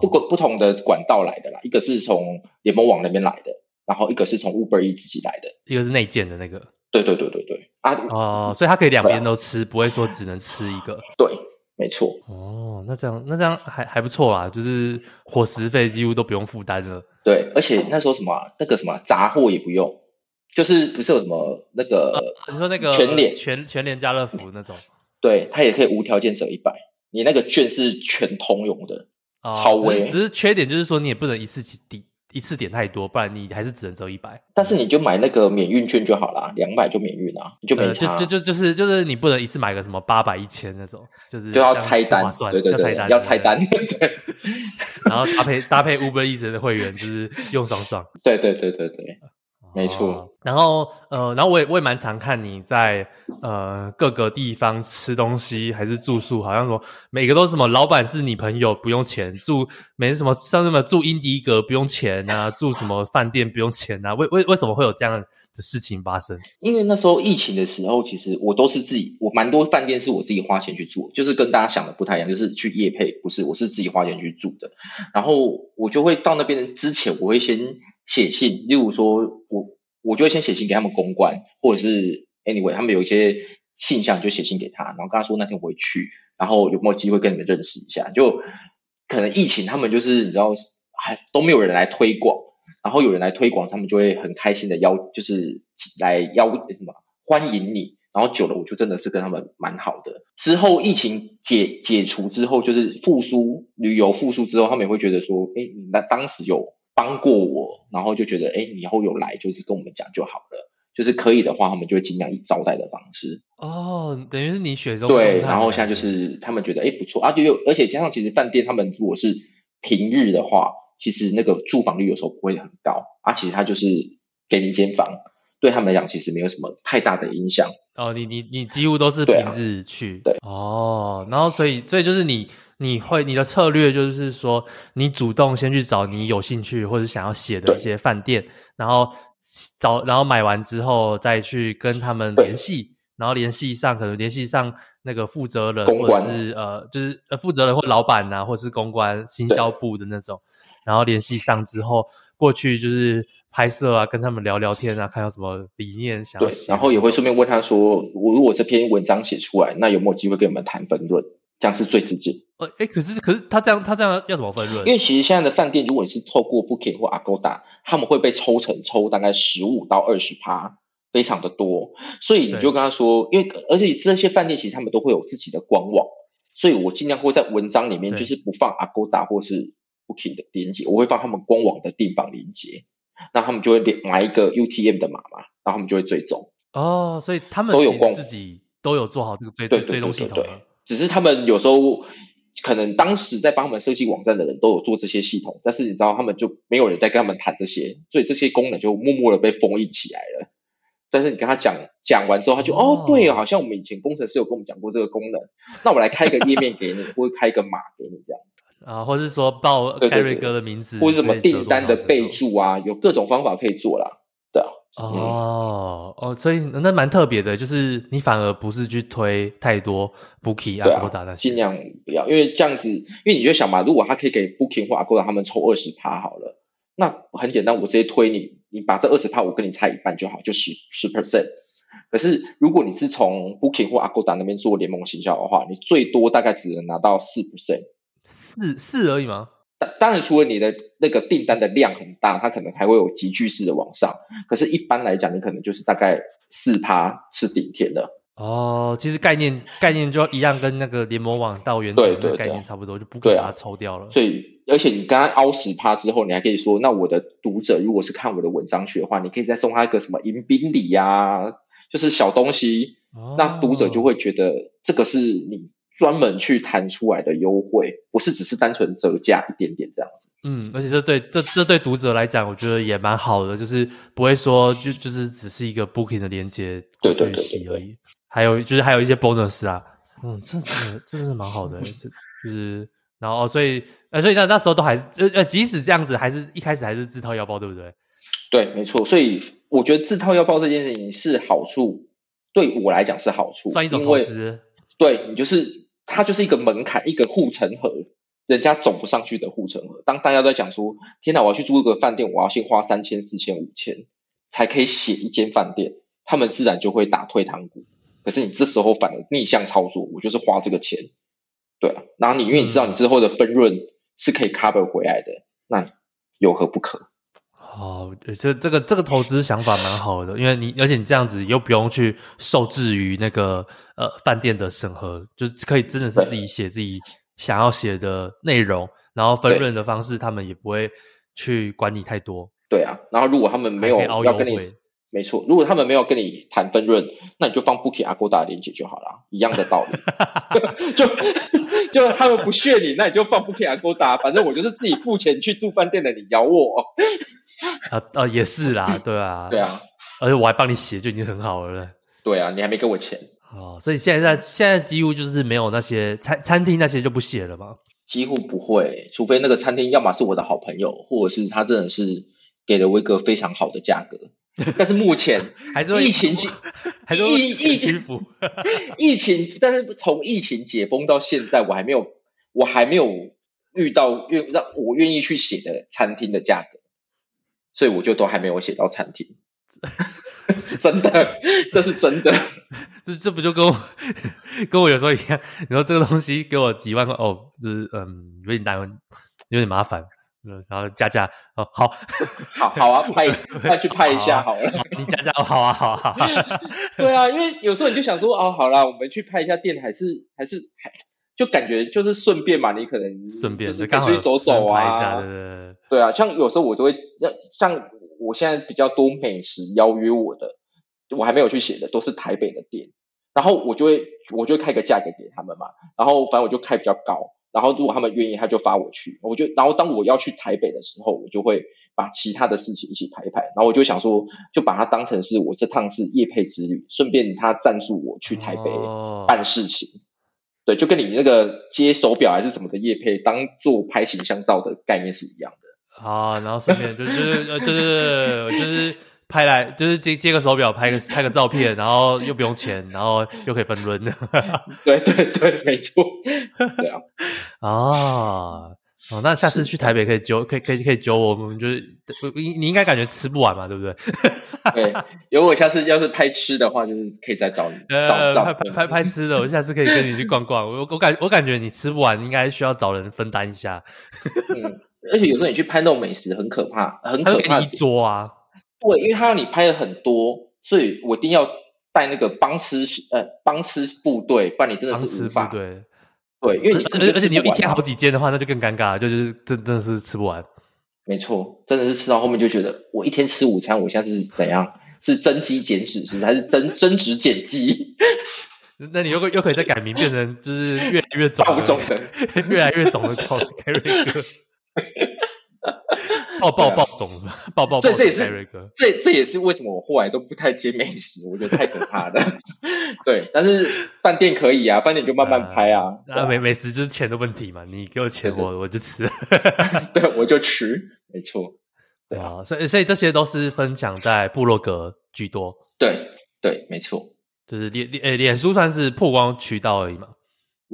不不不同的管道来的啦，一个是从联盟网那边来的。然后一个是从 Uber E 自己来的，一个是内建的那个。对对对对对啊！哦，所以他可以两边都吃，啊、不会说只能吃一个。对，没错。哦，那这样那这样还还不错啦，就是伙食费几乎都不用负担了。对，而且那时候什么那个什么杂货也不用，就是不是有什么那个、啊、你说那个全联全全联家乐福那种，对，它也可以无条件折一百，你那个券是全通用的，哦、超威。只是缺点就是说你也不能一次起抵。一次点太多，不然你还是只能折一百。但是你就买那个免运券就好了，两百就免运啊，你就没差。就就就就是就是你不能一次买个什么八百一千那种，就是就要拆单，对对对，要拆单，对。然后搭配搭配 Uber Eats 的会员，就是用爽爽。对对对对对。没错、哦，然后呃，然后我也我也蛮常看你在呃各个地方吃东西还是住宿，好像说每个都是什么老板是你朋友不用钱，住没什么像什么住英迪格不用钱啊，住什么饭店不用钱啊，为为为什么会有这样的事情发生？因为那时候疫情的时候，其实我都是自己，我蛮多饭店是我自己花钱去住，就是跟大家想的不太一样，就是去夜配，不是，我是自己花钱去住的，然后我就会到那边之前，我会先。写信，例如说，我我就会先写信给他们公关，或者是 anyway，他们有一些信箱就写信给他，然后跟他说那天我会去，然后有没有机会跟你们认识一下？就可能疫情，他们就是你知道还都没有人来推广，然后有人来推广，他们就会很开心的邀，就是来邀什么欢迎你，然后久了我就真的是跟他们蛮好的。之后疫情解解除之后，就是复苏旅游复苏之后，他们也会觉得说，哎，那当时有。帮过我，然后就觉得，哎，以后有来就是跟我们讲就好了，就是可以的话，他们就会尽量以招待的方式。哦，等于是你选择对，然后现在就是他们觉得，哎，不错啊，就有，而且加上其实饭店他们如果是平日的话，其实那个住房率有时候不会很高啊，其实他就是给你一间房，对他们来讲其实没有什么太大的影响。哦，你你你几乎都是平日去，对，啊、对哦，然后所以所以就是你。你会你的策略就是说，你主动先去找你有兴趣或者想要写的一些饭店，然后找然后买完之后再去跟他们联系，然后联系上可能联系上那个负责人或者是呃就是呃负责人或老板呐、啊，或者是公关行销部的那种，然后联系上之后过去就是拍摄啊，跟他们聊聊天啊，看有什么理念想要，然后也会顺便问他说，我如果这篇文章写出来，那有没有机会跟你们谈分润？这样是最直接。呃，哎，可是可是他这样他这样要怎么分润？因为其实现在的饭店，如果你是透过 Booking 或 Agoda，他们会被抽成抽大概十五到二十趴，非常的多。所以你就跟他说，因为而且这些饭店其实他们都会有自己的官网，所以我尽量会在文章里面就是不放 Agoda 或是 Booking 的链接，我会放他们官网的订房链接，那他们就会买一个 UTM 的码嘛，然后他们就会追踪。哦，所以他们都有自己都有做好这个追追踪系统。只是他们有时候可能当时在帮他们设计网站的人都有做这些系统，但是你知道他们就没有人在跟他们谈这些，所以这些功能就默默的被封印起来了。但是你跟他讲讲完之后，他就哦，哦对，好像我们以前工程师有跟我们讲过这个功能，那我来开一个页面给你，或者开一个码给你这样子啊，或是说报盖瑞哥的名字，或者什么订单的备注啊，有各种方法可以做啦。对啊。哦、嗯、哦，所以那蛮特别的，就是你反而不是去推太多 Booking 啊、Agoda 那些，尽量不要，因为这样子，因为你就想嘛，如果他可以给 Booking 或 Agoda 他们抽二十趴好了，那很简单，我直接推你，你把这二十趴我跟你拆一半就好，就十十 percent。可是如果你是从 Booking 或 Agoda 那边做联盟行销的话，你最多大概只能拿到四 percent，四四而已吗？当然，除了你的那个订单的量很大，它可能还会有急剧式的往上。可是，一般来讲，你可能就是大概四趴是顶天的。哦，其实概念概念就一样，跟那个联盟网到原则的概念差不多，就不可以把它抽掉了。所以，而且你刚刚凹十趴之后，你还可以说，那我的读者如果是看我的文章去的话，你可以再送他一个什么迎宾礼呀，就是小东西，哦、那读者就会觉得这个是你。专门去谈出来的优惠，不是只是单纯折价一点点这样子。嗯，而且这对这这对读者来讲，我觉得也蛮好的，就是不会说就就是只是一个 booking 的连接过去洗而已。还有就是还有一些 bonus 啊，嗯，这真的这真是蛮好的，这就是然后所以呃所以那那时候都还是呃呃即使这样子，还是一开始还是自掏腰包，对不对？对，没错。所以我觉得自掏腰包这件事情是好处，对我来讲是好处，算一种投资。对你就是。它就是一个门槛，一个护城河，人家走不上去的护城河。当大家都在讲说：“天哪，我要去租一个饭店，我要先花三千、四千、五千，才可以写一间饭店。”他们自然就会打退堂鼓。可是你这时候反而逆向操作，我就是花这个钱，对啊。然后你因为你知道你之后的分润是可以 cover 回来的，那有何不可？哦，这这个这个投资想法蛮好的，因为你而且你这样子又不用去受制于那个呃饭店的审核，就是可以真的是自己写自己想要写的内容，然后分润的方式他们也不会去管你太多。对啊，然后如果他们没有要跟你，没错，如果他们没有跟你谈分润，那你就放 Booking Agoda 连接就好了，一样的道理。就就他们不屑你，那你就放 Booking Agoda，反正我就是自己付钱去住饭店的，你咬我。啊啊，也是啦，对啊，对啊，而且我还帮你写，就已经很好了。对啊，你还没给我钱。哦，所以现在在现在几乎就是没有那些餐餐厅那些就不写了吗？几乎不会，除非那个餐厅要么是我的好朋友，或者是他真的是给了我一个非常好的价格。但是目前还是疫情期，还是疫疫情疫情，但是从疫情解封到现在，我还没有我还没有遇到愿让我愿意去写的餐厅的价格，所以我就都还没有写到餐厅。真的，这是真的。这这不就跟我 跟我有时候一样？你说这个东西给我几万块哦，就是嗯，有点难，有点麻烦。嗯，然后加价哦，好，好好啊，拍那去拍一下好了。好啊、你加价哦，好啊，好啊，好啊。对啊，因为有时候你就想说哦，好啦，我们去拍一下店，还是还是还就感觉就是顺便嘛，你可能顺便就是出去走走啊，一下对对对，对啊，像有时候我都会像我现在比较多美食邀约我的。我还没有去写的都是台北的店，然后我就会我就会开个价格给他们嘛，然后反正我就开比较高，然后如果他们愿意，他就发我去，我就然后当我要去台北的时候，我就会把其他的事情一起排一排，然后我就想说，就把它当成是我这趟是夜配之旅，顺便他赞助我去台北办事情，哦、对，就跟你那个接手表还是什么的业配，当做拍形象照的概念是一样的啊，然后顺便就是就是就是就是。拍来就是接接个手表，拍个拍个照片，然后又不用钱，然后又可以分润。对对对，没错。对啊。哦 哦，那下次去台北可以揪，可以可以可以揪我们，就是你你应该感觉吃不完嘛，对不对？对，如果下次要是拍吃的话，就是可以再找你。呃，拍拍拍拍吃的，我下次可以跟你去逛逛。我我感我感觉你吃不完，应该需要找人分担一下。嗯，而且有时候你去拍那种美食，很可怕，很可怕。一桌啊。对，因为他让你拍的很多，所以我一定要带那个帮吃呃帮吃部队，不然你真的是无法。对，对，因为你而且你有一天好几间的话，那就更尴尬，就是真真的是吃不完。没错，真的是吃到后面就觉得，我一天吃午餐，我现在是怎样？是增肌减脂，是还是增增脂减肌？那你又又可以再改名，变成就是越来越肿的，越来越肿的 carry 哥。爆爆爆肿了，爆爆！这这也是这这也是为什么我后来都不太接美食，我觉得太可怕了。对，但是饭店可以啊，饭店就慢慢拍啊。那，美美食就是钱的问题嘛，你给我钱，我我就吃。对，我就吃，没错。对啊，所以所以这些都是分享在部落格居多。对对，没错，就是脸脸诶，脸书算是曝光渠道而已嘛。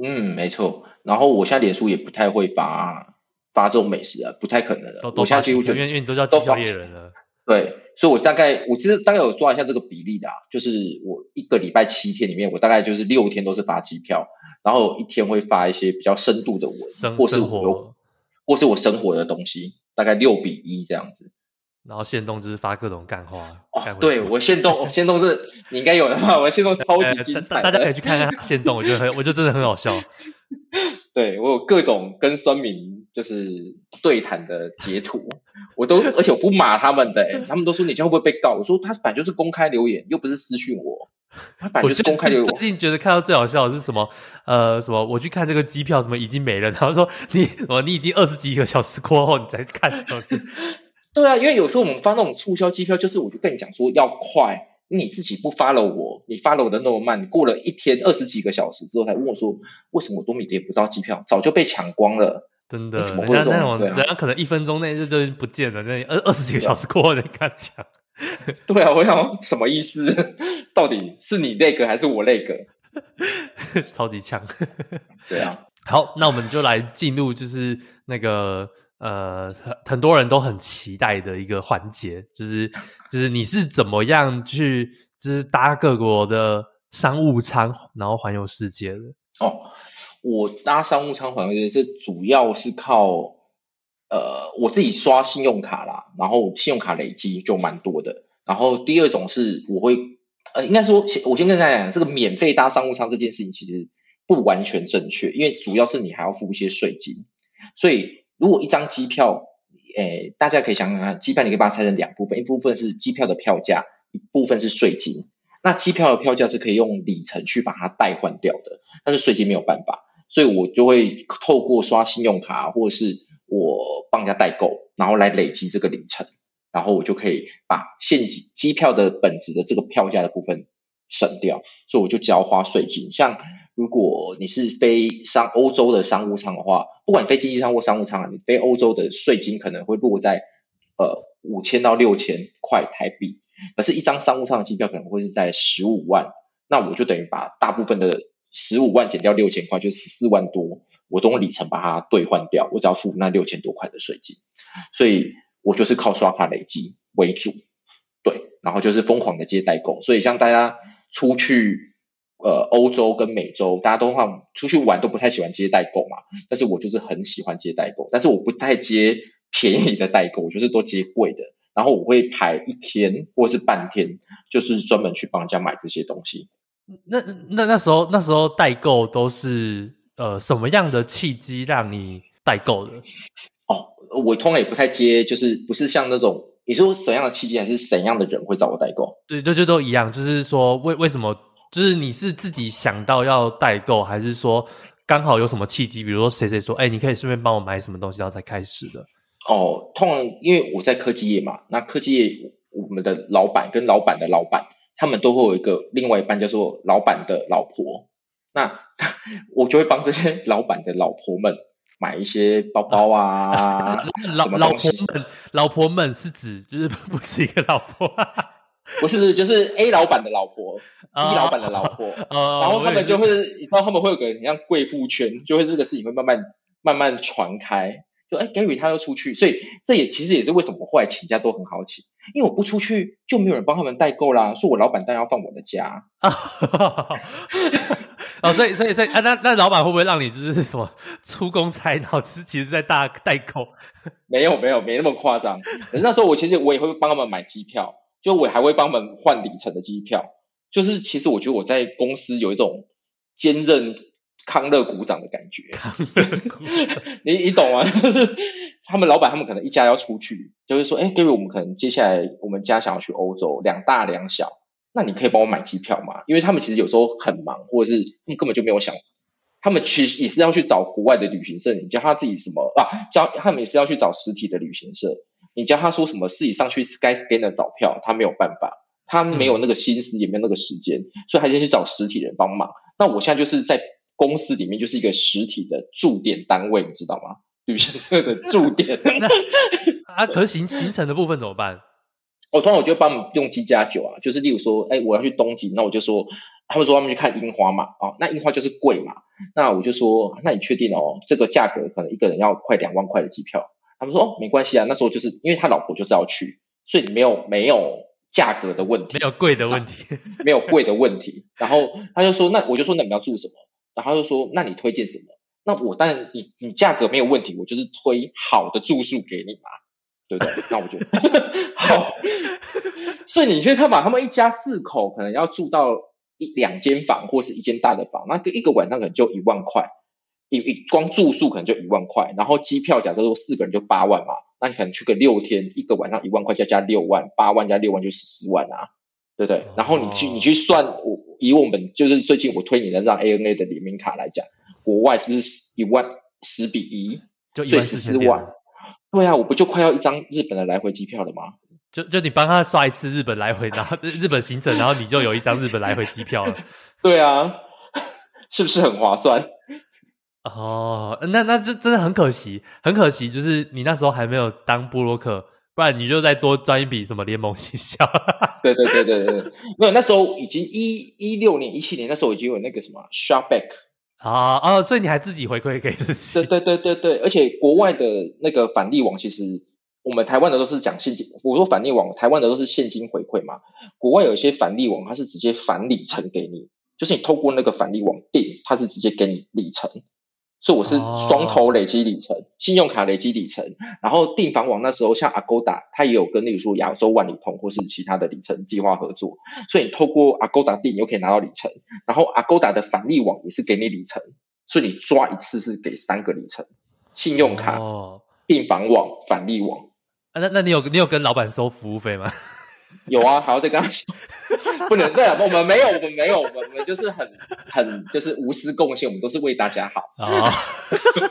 嗯，没错。然后我现在脸书也不太会发。发这种美食啊，不太可能的。我现在几乎就因为因为你都叫机票猎人了，对，所以我大概我其实大概有抓一下这个比例的啊，就是我一个礼拜七天里面，我大概就是六天都是发机票，然后一天会发一些比较深度的文，或是我或是我生活的东西，大概六比一这样子。然后限动就是发各种干话。哦，对我限动，限动是你应该有的话，我限动超级 精彩，大家可以去看看限动，我觉得很，我觉得真的很好笑。对我有各种跟酸民就是对谈的截图，我都而且我不骂他们的，欸，他们都说你这样会不会被告？我说他本来就是公开留言，又不是私讯我，他就是公开留言。我最近觉得看到最好笑的是什么？呃，什么？我去看这个机票，什么已经没了，然后说你，我你已经二十几个小时过后你再看，对啊，因为有时候我们发那种促销机票，就是我就跟你讲说要快。你自己不 follow 我，你 follow 我的那么慢，你过了一天二十几个小时之后才问我说，为什么我都没点不到机票？早就被抢光了，真的。怎么会这种？那种人家可能一分钟内就就不见了，那二二十几个小时过后再看抢。对啊，我想什么意思？到底是你那个还是我那个？超级强。对啊。好，那我们就来进入就是那个。呃，很很多人都很期待的一个环节，就是就是你是怎么样去，就是搭各国的商务舱，然后环游世界的？哦，我搭商务舱环游世界，这主要是靠呃我自己刷信用卡啦，然后信用卡累积就蛮多的。然后第二种是我会，呃，应该说，我先跟大家讲，这个免费搭商务舱这件事情其实不完全正确，因为主要是你还要付一些税金，所以。如果一张机票诶，大家可以想想看，机票你可以把它拆成两部分，一部分是机票的票价，一部分是税金。那机票的票价是可以用里程去把它代换掉的，但是税金没有办法，所以我就会透过刷信用卡或者是我帮人家代购，然后来累积这个里程，然后我就可以把现机机票的本质的这个票价的部分省掉，所以我就只要花税金。像如果你是飞商欧洲的商务舱的话，不管你飞经济舱或商务舱啊，你飞欧洲的税金可能会落在呃五千到六千块台币。可是，一张商务舱的机票可能会是在十五万，那我就等于把大部分的十五万减掉六千块，就十四万多，我都用里程把它兑换掉，我只要付那六千多块的税金，所以我就是靠刷卡累积为主，对，然后就是疯狂的接代购，所以像大家出去呃欧洲跟美洲，大家都话出去玩都不太喜欢接代购嘛，但是我就是很喜欢接代购，但是我不太接便宜的代购，我就是都接贵的。然后我会排一天或是半天，就是专门去帮人家买这些东西。那那那时候那时候代购都是呃什么样的契机让你代购的？哦，我通常也不太接，就是不是像那种你说什么样的契机，还是怎样的人会找我代购？对，对，就都一样。就是说为为什么？就是你是自己想到要代购，还是说刚好有什么契机？比如说谁谁说，哎，你可以顺便帮我买什么东西，然后才开始的？哦，通常因为我在科技业嘛，那科技业我们的老板跟老板的老板，他们都会有一个另外一半叫做老板的老婆，那 我就会帮这些老板的老婆们买一些包包啊，老老婆们，老婆们是指就是 不是一个老婆，不是就是 A 老板的老婆，B 老板的老婆，然后他们就会，你知道他们会有个很像贵妇圈，就会这个事情会慢慢慢慢传开。就哎，Gary 他要出去，所以这也其实也是为什么我后来请假都很好请，因为我不出去就没有人帮他们代购啦，说我老板当然要放我的假。啊。哦，所以所以所以啊，那那老板会不会让你就是什么出公差，然后其实其实在大代购？没有没有没那么夸张，可是那时候我其实我也会帮他们买机票，就我还会帮他们换里程的机票，就是其实我觉得我在公司有一种兼任。康乐股长的感觉，你你懂吗？他们老板他们可能一家要出去，就会说，哎，Gary，我们可能接下来我们家想要去欧洲，两大两小，那你可以帮我买机票吗？因为他们其实有时候很忙，或者是他们根本就没有想，他们其实也是要去找国外的旅行社，你叫他自己什么啊？叫他们也是要去找实体的旅行社，你叫他说什么自己上去 Skyscanner 找票，他没有办法，他没有那个心思，也没有那个时间，所以他先去找实体人帮忙。那我现在就是在。公司里面就是一个实体的驻点单位，你知道吗？旅行社的驻点。啊，可行行程的部分怎么办？我通常我就帮他们用机加酒啊，就是例如说，哎，我要去东京，那我就说，他们说他们去看樱花嘛，哦，那樱花就是贵嘛，那我就说，那你确定哦，这个价格可能一个人要快两万块的机票？他们说，哦，没关系啊，那时候就是因为他老婆就是要去，所以没有没有价格的问题，没有贵的问题，没有贵的问题。然后他就说，那我就说，那你们要住什么？然后他就说：“那你推荐什么？那我当然，你你价格没有问题，我就是推好的住宿给你嘛，对不对？那我就 好。所以你去看嘛，他们一家四口可能要住到一两间房或是一间大的房，那个一个晚上可能就一万块，一一光住宿可能就一万块，然后机票假设说四个人就八万嘛，那你可能去个六天，一个晚上一万块加加六万，八万加六万就十四万啊。”对不对？然后你去你去算，我以我们就是最近我推你的这张 ANA 的联名卡来讲，国外是不是一万十比一，就一万四千万？对啊，我不就快要一张日本的来回机票了吗？就就你帮他刷一次日本来回，然后 日本行程，然后你就有一张日本来回机票了。对啊，是不是很划算？哦，那那就真的很可惜，很可惜，就是你那时候还没有当部落客。不然你就再多赚一笔什么联盟行销？对对对对对，没有那时候已经一一六年、一七年那时候已经有那个什么 Shopback 啊啊，所以你还自己回馈给自己？对对对对对，而且国外的那个返利网，其实我们台湾的都是讲现金，我说返利网，台湾的都是现金回馈嘛。国外有一些返利网，它是直接返里程给你，就是你透过那个返利网订，它是直接给你里程。所以我是双头累积里程，oh. 信用卡累积里程，然后订房网那时候像 Agoda，它也有跟例如说亚洲万里通或是其他的里程计划合作，所以你透过 Agoda 订，你又可以拿到里程，然后 Agoda 的返利网也是给你里程，所以你抓一次是给三个里程，信用卡，oh. 并防网、返利网。啊，那那你有你有跟老板收服务费吗？有啊，还要再跟他说，不能对啊，我们没有，我们没有，我们我们就是很很就是无私贡献，我们都是为大家好啊，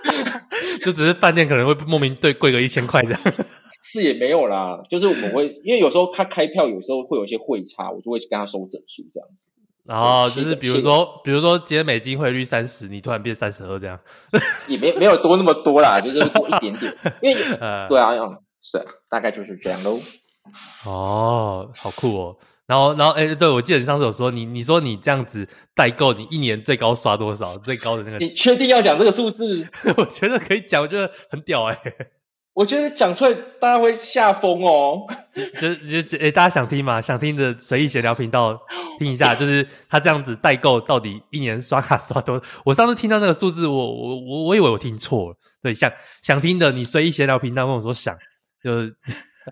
就只是饭店可能会莫名对贵个一千块这样，是也没有啦，就是我们会因为有时候他开票有时候会有一些汇差，我就会跟他收整数这样子，然后就是比如说比如说今天美金汇率三十，你突然变三十二这样，也没没有多那么多啦，就是多一点点，因为呃对啊，是，大概就是这样喽。哦，好酷哦！然后，然后，哎，对，我记得你上次有说，你你说你这样子代购，你一年最高刷多少？最高的那个？你确定要讲这个数字？我觉得可以讲，我觉得很屌哎！我觉得讲出来大家会吓疯哦。就就哎，大家想听吗？想听的随意闲聊频道听一下，就是他这样子代购到底一年刷卡刷多？我上次听到那个数字，我我我我以为我听错了。对，想想听的，你随意闲聊频道跟我说想就是。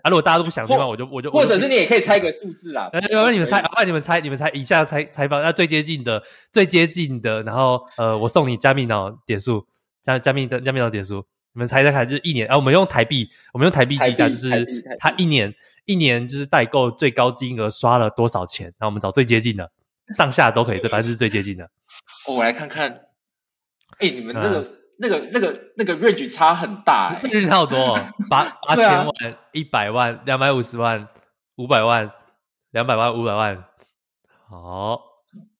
啊！如果大家都不想听的话，我就我就或者是你也可以猜个数字啦。呃，要不然你们猜，要不然你们猜，你们猜一下猜猜吧。那最接近的，最接近的，然后呃，我送你加密脑点数，加加密的加密脑点数，你们猜猜看，就是一年啊，我们用台币，我们用台币计价，就是他一年一年就是代购最高金额刷了多少钱？那我们找最接近的，上下都可以，这反正是最接近的。哦，我来看看。哎，你们这个。那个、那个、那个 range 差很大，，range 差好多，哦，八八千万、一百万、两百五十万、五百万、两百万、五百万，好，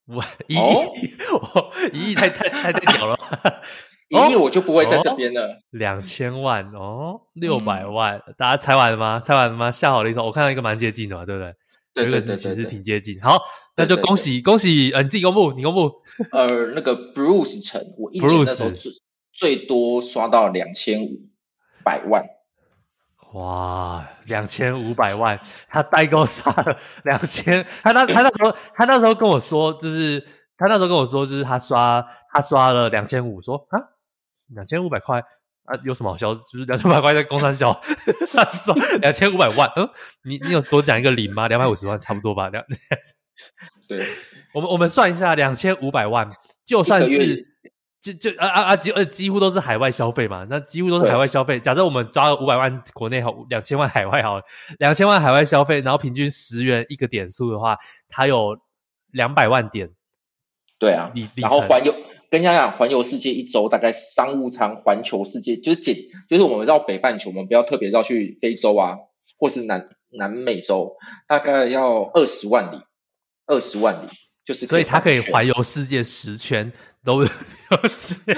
我一亿，我一亿太太太太屌了，一亿我就不会在这边了。两千万哦，六百万，嗯，大家猜完了吗？猜完了吗？下好了一手，我看到一个蛮接近的嘛，对不对？对对对，对，其实挺接近。好，那就恭喜恭喜，呃，你自己公布，你公布。呃，那个 Bruce 陈，我一年那时候最多刷到两千五百万，哇，两千五百万，他代购刷了 两千，他那他那时候他那时候跟我说，就是他那时候跟我说，就是他刷他刷了两千五，说啊，两千五百块啊，有什么好笑？就是两千五百块在工商笑，两千五百万，嗯，你你有多讲一个零吗？两百五十万差不多吧，两，对，我们我们算一下，两千五百万，就算是。就就啊啊啊几呃几乎都是海外消费嘛，那几乎都是海外消费。假设我们抓了五百万国内好，两千万海外好了，两千万海外消费，然后平均十元一个点数的话，它有两百万点。对啊，然后环游跟大家讲，环游世界一周大概商务舱环球世界就是仅就是我们绕北半球，我们不要特别绕去非洲啊，或是南南美洲，大概要二十万里，二十万里就是所以他可以环游世界十圈。都有钱，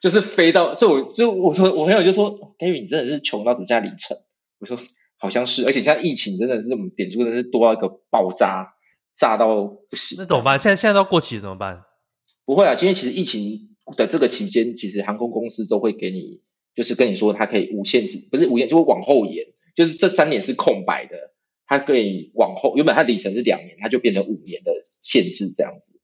就是飞到，所以我就我说我朋友就说，Gary 你真的是穷到只剩下里程。我说好像是，而且现在疫情真的是我们点数真的是多到一个爆炸，炸到不行。那怎么办？现在现在都过期怎么办？不会啊，今天其实疫情的这个期间，其实航空公司都会给你，就是跟你说它可以无限制，不是无限，就会往后延，就是这三年是空白的。它可以往后，原本它里程是两年，它就变成五年的限制这样子。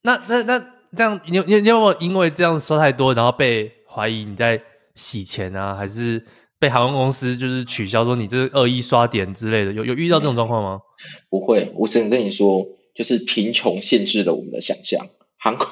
那那那这样，你你你有没有因为这样说太多，然后被怀疑你在洗钱啊？还是被航空公司就是取消说你这是恶意刷点之类的？有有遇到这种状况吗？不会，我只能跟你说，就是贫穷限制了我们的想象。航空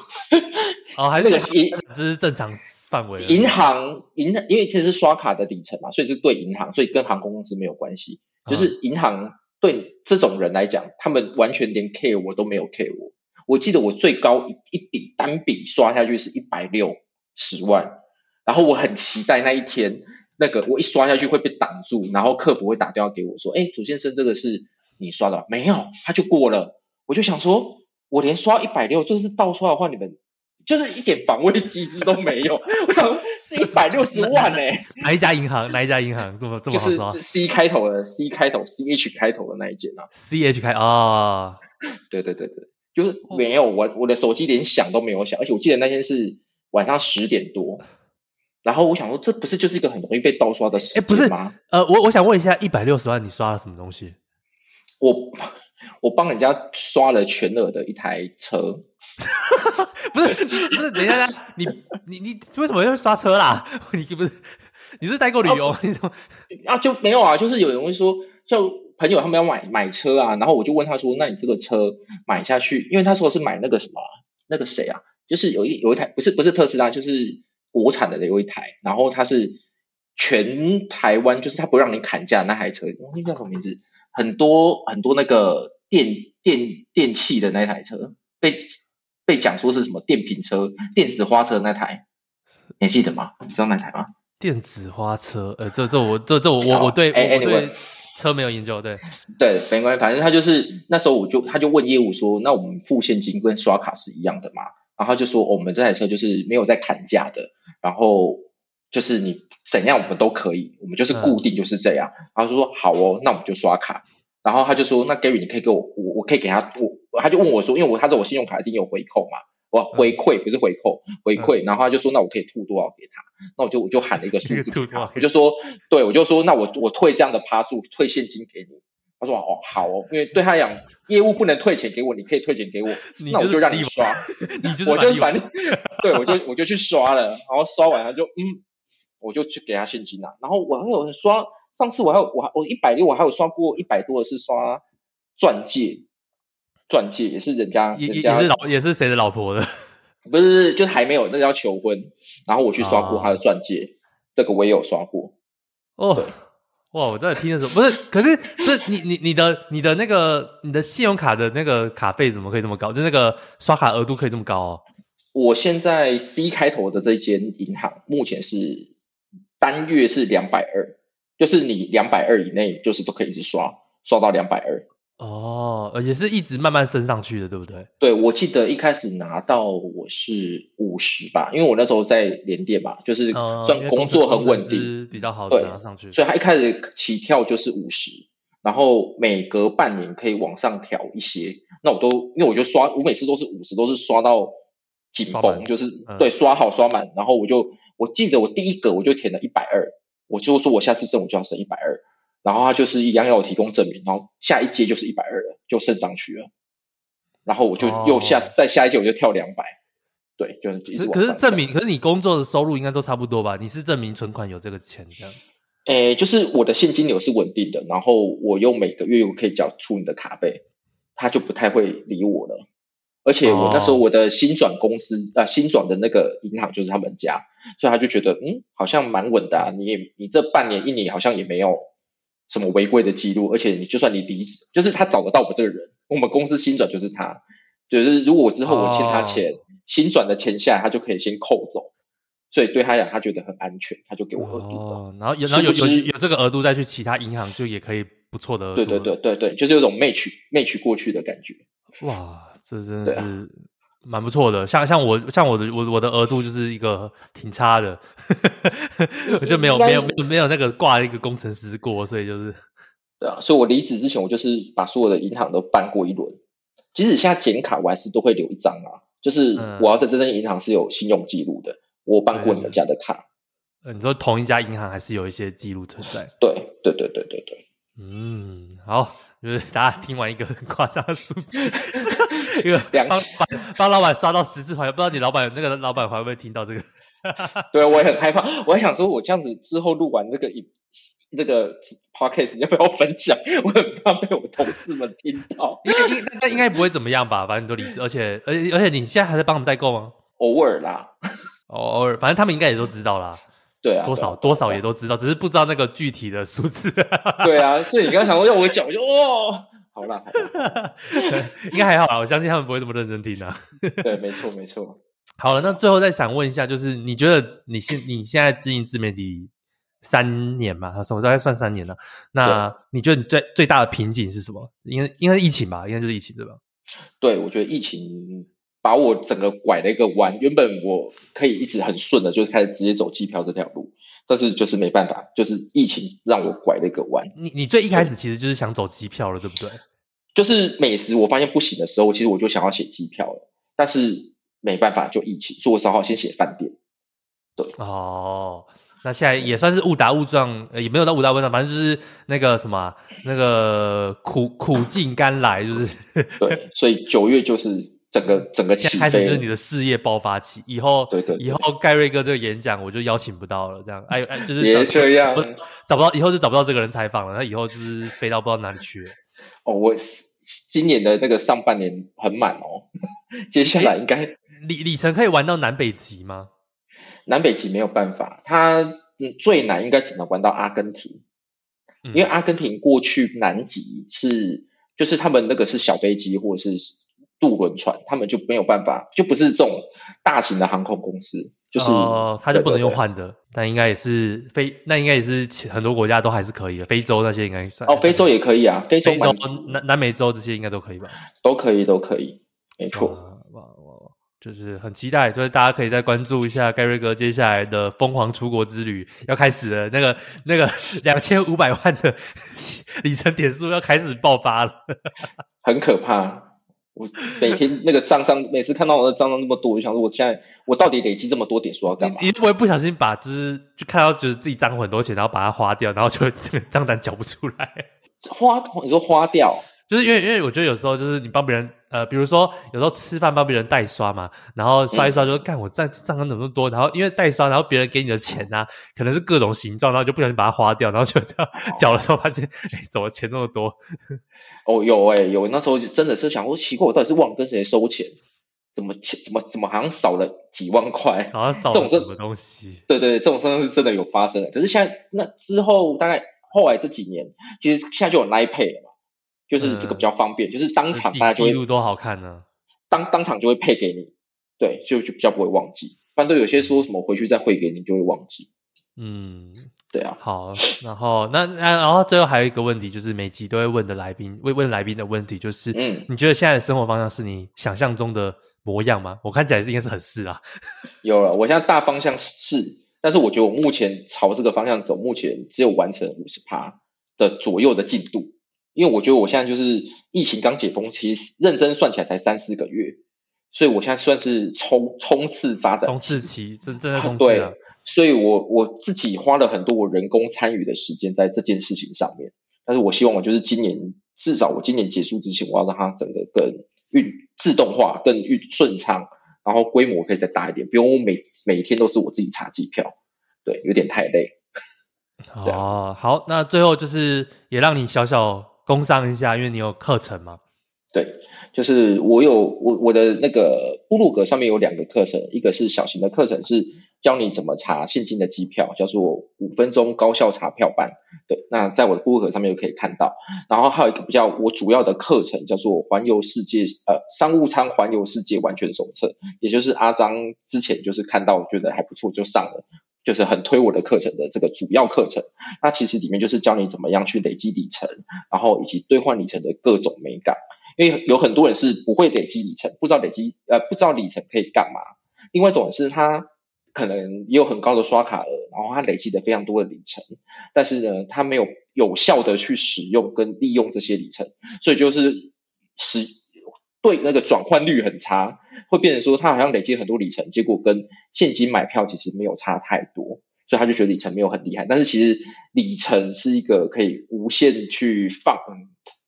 哦，还是那个银，这是正常范围。银行银，因为这是刷卡的里程嘛，所以是对银行，所以跟航空公司没有关系。就是银行对这种人来讲，他们完全连 care 我都没有 care 我。我记得我最高一一笔单笔刷下去是一百六十万，然后我很期待那一天，那个我一刷下去会被挡住，然后客服会打电话给我说：“哎，左先生，这个是你刷的没有？”他就过了。我就想说，我连刷一百六，这个是盗刷的话，你们。就是一点防卫机制都没有，我想是一百六十万哎、欸，哪一家银行？哪一家银行这么这么好刷？就是 C 开头的，C 开头，C H 开头的那一间啊，C H 开啊、哦，对对对对，就是没有我我的手机连响都没有响，而且我记得那天是晚上十点多，然后我想说，这不是就是一个很容易被盗刷的时间吗？不是呃，我我想问一下，一百六十万你刷了什么东西？我我帮人家刷了全额的一台车。不 是不是，等一下，你你你为什么要刷车啦？你不是你是代购旅游？啊，啊就没有啊，就是有人会说，就朋友他们要买买车啊，然后我就问他说，那你这个车买下去，因为他说是买那个什么，那个谁啊，就是有一有一台不是不是特斯拉，就是国产的有一台，然后它是全台湾就是他不让你砍价那台车，那叫什么名字？很多很多那个电电电器的那台车被被讲说是什么电瓶车、电子花车那台，你还记得吗？你知道那台吗？电子花车，呃，这这我这这我我我对我对车没有研究，对对，没关系，反正他就是那时候我就他就问业务说，那我们付现金跟刷卡是一样的吗？然后他就说，我们这台车就是没有在砍价的，然后就是你怎样我们都可以，我们就是固定就是这样。嗯、然后就说好哦，那我们就刷卡。然后他就说，那 Gary 你可以给我，我我可以给他，我他就问我说，因为我他说我信用卡一定有回扣嘛。我回馈不是回扣，回馈，然后他就说，那我可以吐多少给他？那我就我就喊了一个数字给他，我就说，对，我就说，那我我退这样的趴数，退现金给你。他说哦好哦，因为对他讲，业务不能退钱给我，你可以退钱给我，那我就让你刷，你就我就反正对我就我就去刷了，然后刷完他就嗯，我就去给他现金了，然后我还有刷，上次我还有我我一百六，我还有刷过一百多的是刷钻戒。钻戒也是人家，也是老也是谁的老婆的？不是，就还没有，那个要求婚，然后我去刷过他的钻戒，哦、这个我也有刷过。哦，哇！我在听的时候，不是，可是不是你你你的你的那个你的信用卡的那个卡费怎么可以这么高？就那个刷卡额度可以这么高哦？我现在 C 开头的这间银行目前是单月是两百二，就是你两百二以内就是都可以一直刷，刷到两百二。哦，也是一直慢慢升上去的，对不对？对，我记得一开始拿到我是五十吧，因为我那时候在联电嘛，就是算工作很稳定，嗯、比较好的拿上去。所以他一开始起跳就是五十，然后每隔半年可以往上调一些。那我都因为我就刷，我每次都是五十，都是刷到紧绷，就是、嗯、对刷好刷满。然后我就我记得我第一个我就填了一百二，我就说我下次升我就要升一百二。然后他就是一样要我提供证明，然后下一阶就是一百二了，就升上去了。然后我就又下、哦、再下一阶我就跳两百，对，就是一直。可是证明，可是你工作的收入应该都差不多吧？你是证明存款有这个钱这样？诶，就是我的现金流是稳定的，然后我又每个月又可以缴出你的卡费，他就不太会理我了。而且我那时候我的新转公司啊、哦呃，新转的那个银行就是他们家，所以他就觉得嗯，好像蛮稳的啊。你也你这半年一年好像也没有。什么违规的记录？而且你就算你离职，就是他找得到我这个人，我们公司新转就是他，就是如果之后我欠他钱，哦、新转的钱下来，他就可以先扣走，所以对他讲，他觉得很安全，他就给我额度哦，然后有然后有有有这个额度再去其他银行，就也可以不错的。对对对对对，就是有种 match match 过去的感觉。哇，这真的是。蛮不错的，像像我像我的我我的额度就是一个挺差的，我 就没有没有没有没有那个挂一个工程师过，所以就是对啊，所以我离职之前我就是把所有的银行都办过一轮，即使现在剪卡我还是都会留一张啊，就是我要在这间银行是有信用记录的，嗯、我办过你们家的卡。呃，你说同一家银行还是有一些记录存在？对对对对对对，嗯，好。就是大家听完一个很夸张的数字，一个帮帮帮老板刷到十次还不知道你老板那个老板会不会听到这个？对，我也很害怕，我还想说，我这样子之后录完这个影那个 podcast，你要不要分享？我很怕被我同事们听到。应该应该应该不会怎么样吧？反正你都离职，而且而且而且你现在还在帮我们代购吗？偶尔啦，偶尔，反正他们应该也都知道啦。对啊，多少多少也都知道，只是不知道那个具体的数字。对啊，所以你刚刚想说要我讲，我就哦，好啦，好啦，应该还好啦，我相信他们不会这么认真听啊。对，没错，没错。好了，那最后再想问一下，就是你觉得你现你现在经营自媒体三年嘛？我大概算三年了。那你觉得你最最大的瓶颈是什么？应该应该是疫情吧？应该就是疫情对吧？对，我觉得疫情。把我整个拐了一个弯，原本我可以一直很顺的，就是开始直接走机票这条路，但是就是没办法，就是疫情让我拐了一个弯。你你最一开始其实就是想走机票了，对不对？就是美食我发现不行的时候，其实我就想要写机票了，但是没办法，就疫情，所以我只好先写饭店。对哦，那现在也算是误打误撞，也没有到误打误撞，反正就是那个什么，那个苦苦尽甘来，就是对，所以九月就是。整个整个起飞，开始就是你的事业爆发期。以后，对对，对，以后盖瑞哥这个演讲我就邀请不到了。这样，哎哎，就是别这样，找不到，以后就找不到这个人采访了。那以后就是飞到不知道哪里去了。哦，我今年的那个上半年很满哦，接下来应该里里程可以玩到南北极吗？南北极没有办法，它嗯最难应该只能玩到阿根廷，因为阿根廷过去南极是就是他们那个是小飞机或者是渡轮船，他们就没有办法，就不是这种大型的航空公司。就是哦，他就不能用换的，但应该也是非，那应该也是很多国家都还是可以的，非洲那些应该算哦，非洲也可以啊，非洲、非洲南南美洲这些应该都可以吧？都可以，都可以，没错。哇哇，就是很期待，就是大家可以再关注一下盖瑞哥接下来的疯狂出国之旅要开始了，那个那个 两千五百万的 里程点数要开始爆发了，很可怕。我每天那个账上，每次看到我的账上那么多，我就想说，我现在我到底累积这么多点数要干嘛？你会不会不小心把就是就看到就是自己账户很多钱，然后把它花掉，然后就这 个账单缴不出来？花？你说花掉？就是因为因为我觉得有时候就是你帮别人。呃，比如说有时候吃饭帮别人代刷嘛，然后刷一刷就说干、嗯、我账账单怎么那么多？然后因为代刷，然后别人给你的钱啊，可能是各种形状，然后就不小心把它花掉，然后就这样缴的时候发现，哎、欸，怎么钱那么多？哦，有哎、欸，有那时候真的是想说奇怪，我到底是忘了跟谁收钱？怎么钱怎么怎么好像少了几万块？好像少了什么东西？对，对对，这种事情是真的有发生的。可是现在那之后大概后来这几年，其实现在就有 Line Pay 了嘛。就是这个比较方便，嗯、就是当场大家就会记录多好看呢，当当场就会配给你，对，就就比较不会忘记。不然都有些说什么回去再汇给你就会忘记。嗯，对啊。好，然后那那然后最后还有一个问题，就是每集都会问的来宾问问来宾的问题，就是嗯，你觉得现在的生活方向是你想象中的模样吗？我看起来是应该是很是啊。有了，我现在大方向是，但是我觉得我目前朝这个方向走，目前只有完成五十趴的左右的进度。因为我觉得我现在就是疫情刚解封，其实认真算起来才三四个月，所以我现在算是冲冲刺发展，冲刺期，真正的冲刺啊。对，所以我我自己花了很多我人工参与的时间在这件事情上面。但是我希望我就是今年至少我今年结束之前，我要让它整个更运自动化、更运顺畅，然后规模可以再大一点，不用每每天都是我自己查机票，对，有点太累。哦，好，那最后就是也让你小小。工商一下，因为你有课程吗？对，就是我有我我的那个部落格上面有两个课程，一个是小型的课程，是教你怎么查现金的机票，叫做五分钟高效查票班。对，那在我的部落格上面就可以看到。然后还有一个比较我主要的课程，叫做环游世界呃商务舱环游世界完全手册，也就是阿璋之前就是看到觉得还不错就上了。就是很推我的课程的这个主要课程，那其实里面就是教你怎么样去累积里程，然后以及兑换里程的各种美感。因为有很多人是不会累积里程，不知道累积呃不知道里程可以干嘛。另外一种是他可能也有很高的刷卡额，然后他累积的非常多的里程，但是呢他没有有效的去使用跟利用这些里程，所以就是使。对，那个转换率很差，会变成说他好像累积很多里程，结果跟现金买票其实没有差太多，所以他就觉得里程没有很厉害。但是其实里程是一个可以无限去放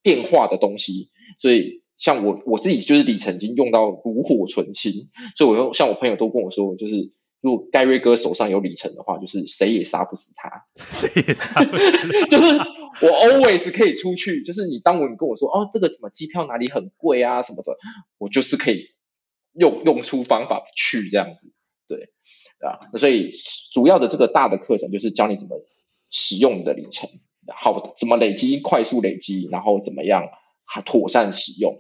变化的东西，所以像我我自己就是里程已经用到炉火纯青，所以我用像我朋友都跟我说，就是。如果盖瑞哥手上有里程的话，就是谁也杀不死他，谁也杀不死。就是我 always 可以出去，就是你当我你跟我说哦，这个什么机票哪里很贵啊什么的，我就是可以用用出方法去这样子，对啊。所以主要的这个大的课程就是教你怎么使用你的里程，好怎么累积，快速累积，然后怎么样妥善使用。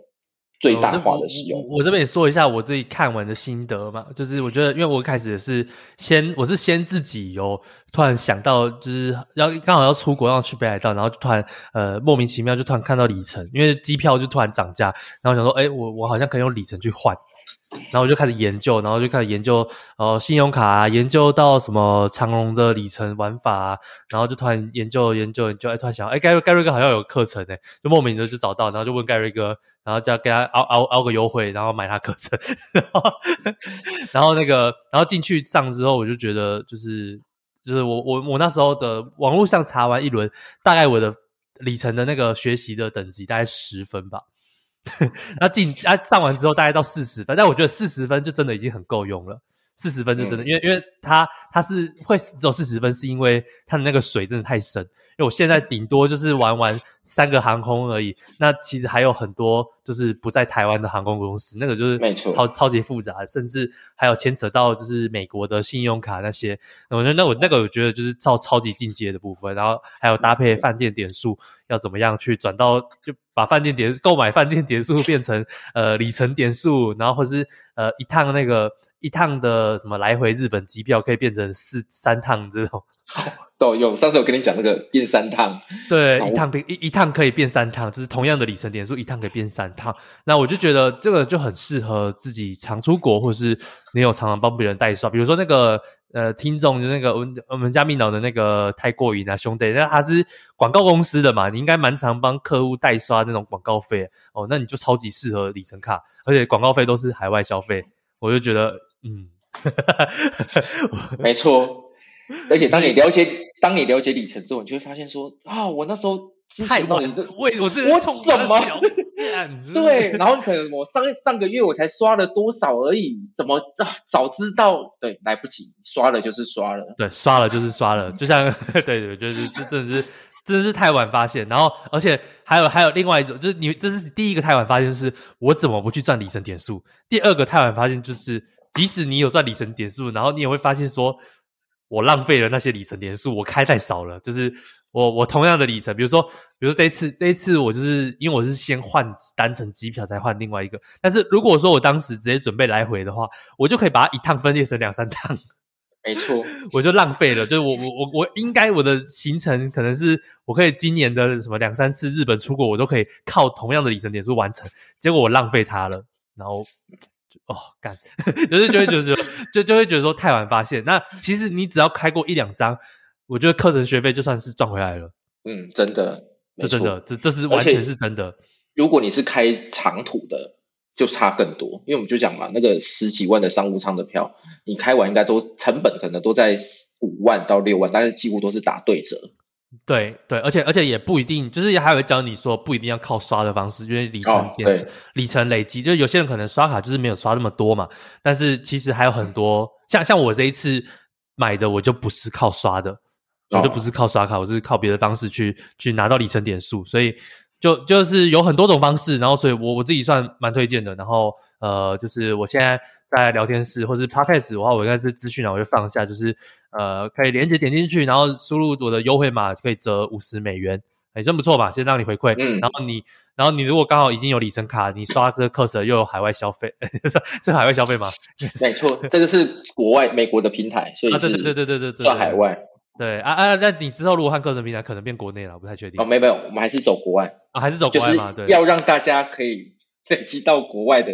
最大化的使用。我，我这边也说一下我自己看完的心得嘛，就是我觉得，因为我一开始也是先，我是先自己有突然想到，就是要刚好要出国要去北海道，然后就突然呃莫名其妙就突然看到里程，因为机票就突然涨价，然后想说，哎，我我好像可以用里程去换。然后我就开始研究，然后就开始研究，呃，信用卡啊，研究到什么长隆的里程玩法啊，然后就突然研究研究研究，哎，突然想，哎，盖瑞盖瑞哥好像有课程诶，就莫名的就找到，然后就问盖瑞哥，然后叫给他凹凹凹个优惠，然后买他课程，然后然后那个，然后进去上之后，我就觉得就是就是我我我那时候的网络上查完一轮，大概我的里程的那个学习的等级大概十分吧。那进啊上完之后大概到四十分，但我觉得四十分就真的已经很够用了。四十分就真的，嗯、因为因为它它是会只有四十分，是因为它的那个水真的太深。因为我现在顶多就是玩玩三个航空而已，那其实还有很多就是不在台湾的航空公司，那个就是没错超超级复杂，甚至还有牵扯到就是美国的信用卡那些。我觉得那我那个我觉得就是超超级进阶的部分，然后还有搭配饭店点数要怎么样去转到，就把饭店点购买饭店点数变成呃里程点数，然后或是呃一趟那个一趟的什么来回日本机票可以变成四三趟这种。都有，上次我跟你讲那个变三趟，对，一趟变一一趟可以变三趟，就是同样的里程点数，一趟可以变三趟。那我就觉得这个就很适合自己常出国，或者是你有常常帮别人代刷。比如说那个呃听众，就那个我们我们加密脑的那个太过瘾啊兄弟，那他是广告公司的嘛，你应该蛮常帮客户代刷那种广告费哦，那你就超级适合里程卡，而且广告费都是海外消费，我就觉得嗯，没错。而且当你了解，当你了解里程之后，你就会发现说啊，我那时候太晚，为我这我怎么 对？然后可能我上上个月我才刷了多少而已，怎么啊？早知道对，来不及，刷了就是刷了，对，刷了就是刷了，就像 对对，就是这真的是真的是太晚发现。然后而且还有还有另外一种，就是你这是第一个太晚发现，就是我怎么不去赚里程点数？第二个太晚发现就是，即使你有赚里程点数，然后你也会发现说。我浪费了那些里程点数，我开太少了。就是我我同样的里程，比如说，比如说这一次这一次我就是因为我是先换单程机票才换另外一个，但是如果说我当时直接准备来回的话，我就可以把它一趟分裂成两三趟。没错，我就浪费了。就是我我我我应该我的行程可能是我可以今年的什么两三次日本出国，我都可以靠同样的里程点数完成，结果我浪费它了，然后。哦，干，就是就会觉得说，就就会觉得说太晚发现。那其实你只要开过一两张，我觉得课程学费就算是赚回来了。嗯，真的，这真的，这这是完全是真的。如果你是开长途的，就差更多，因为我们就讲嘛，那个十几万的商务舱的票，你开完应该都成本可能都在五万到六万，但是几乎都是打对折。对对，而且而且也不一定，就是也还会教你说不一定要靠刷的方式，因为里程点、哦、里程累积，就是有些人可能刷卡就是没有刷那么多嘛。但是其实还有很多，像像我这一次买的，我就不是靠刷的，哦、我就不是靠刷卡，我是靠别的方式去去拿到里程点数，所以就就是有很多种方式。然后，所以我我自己算蛮推荐的。然后呃，就是我现在在聊天室或是 Podcast 的话，我应该是资讯啊，我就放一下，就是。呃，可以连接点进去，然后输入我的优惠码，可以折五十美元，哎，真不错吧？先让你回馈，嗯，然后你，然后你如果刚好已经有里程卡，你刷这个课程又有海外消费，是是海外消费吗？没错，这个是国外美国的平台，所以是对对对对对对，算海外。对啊啊，那你之后如果看课程平台，可能变国内了，我不太确定。哦，没有没有，我们还是走国外啊，还是走国外嘛？对，要让大家可以。累积到国外的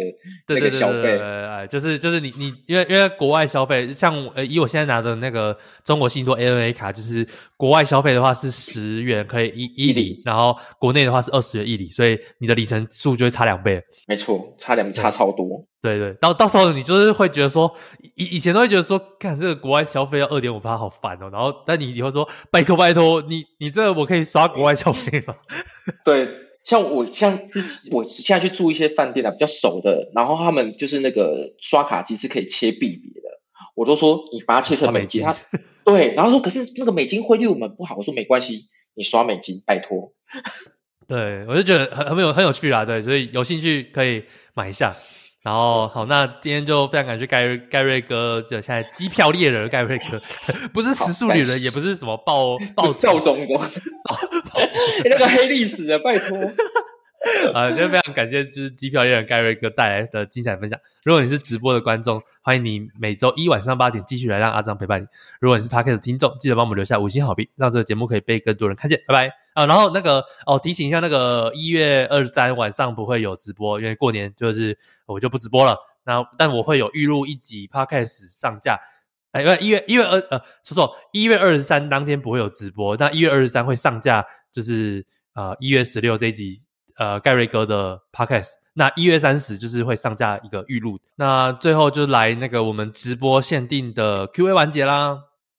那个消费，哎，就是就是你你因为因为国外消费，像呃以我现在拿的那个中国信托 ANA 卡，就是国外消费的话是十元可以一一里，然后国内的话是二十元一里，所以你的里程数就会差两倍。没错，差两差超多。对对，到到时候你就是会觉得说，以以前都会觉得说，看这个国外消费要二点五趴，好烦哦。然后但你以后说，拜托拜托，你你这个我可以刷国外消费吗？对。像我像自己，我现在去住一些饭店啊，比较熟的，然后他们就是那个刷卡机是可以切币别的，我都说你把它切成美金，他 对，然后说可是那个美金汇率我们不好，我说没关系，你刷美金，拜托。对，我就觉得很很有很有趣啦，对，所以有兴趣可以买一下。然后好，那今天就非常感谢盖瑞盖瑞哥，就现在机票猎人盖瑞哥，不是食宿旅人，也不是什么暴暴躁中国，那个黑历史的，拜托。啊，就非常感谢，就是机票猎人盖瑞哥带来的精彩分享。如果你是直播的观众，欢迎你每周一晚上八点继续来让阿张陪伴你。如果你是 Podcast 的听众，记得帮我们留下五星好评，让这个节目可以被更多人看见。拜拜啊！然后那个哦，提醒一下，那个一月二十三晚上不会有直播，因为过年就是我就不直播了。那但我会有预录一集 Podcast 上架。哎，因为一月一月二呃，说错，一月二十三当天不会有直播，那一月二十三会上架，就是呃一月十六这一集。呃，盖瑞哥的 podcast，那一月三十就是会上架一个预录。那最后就来那个我们直播限定的 Q&A 环节啦。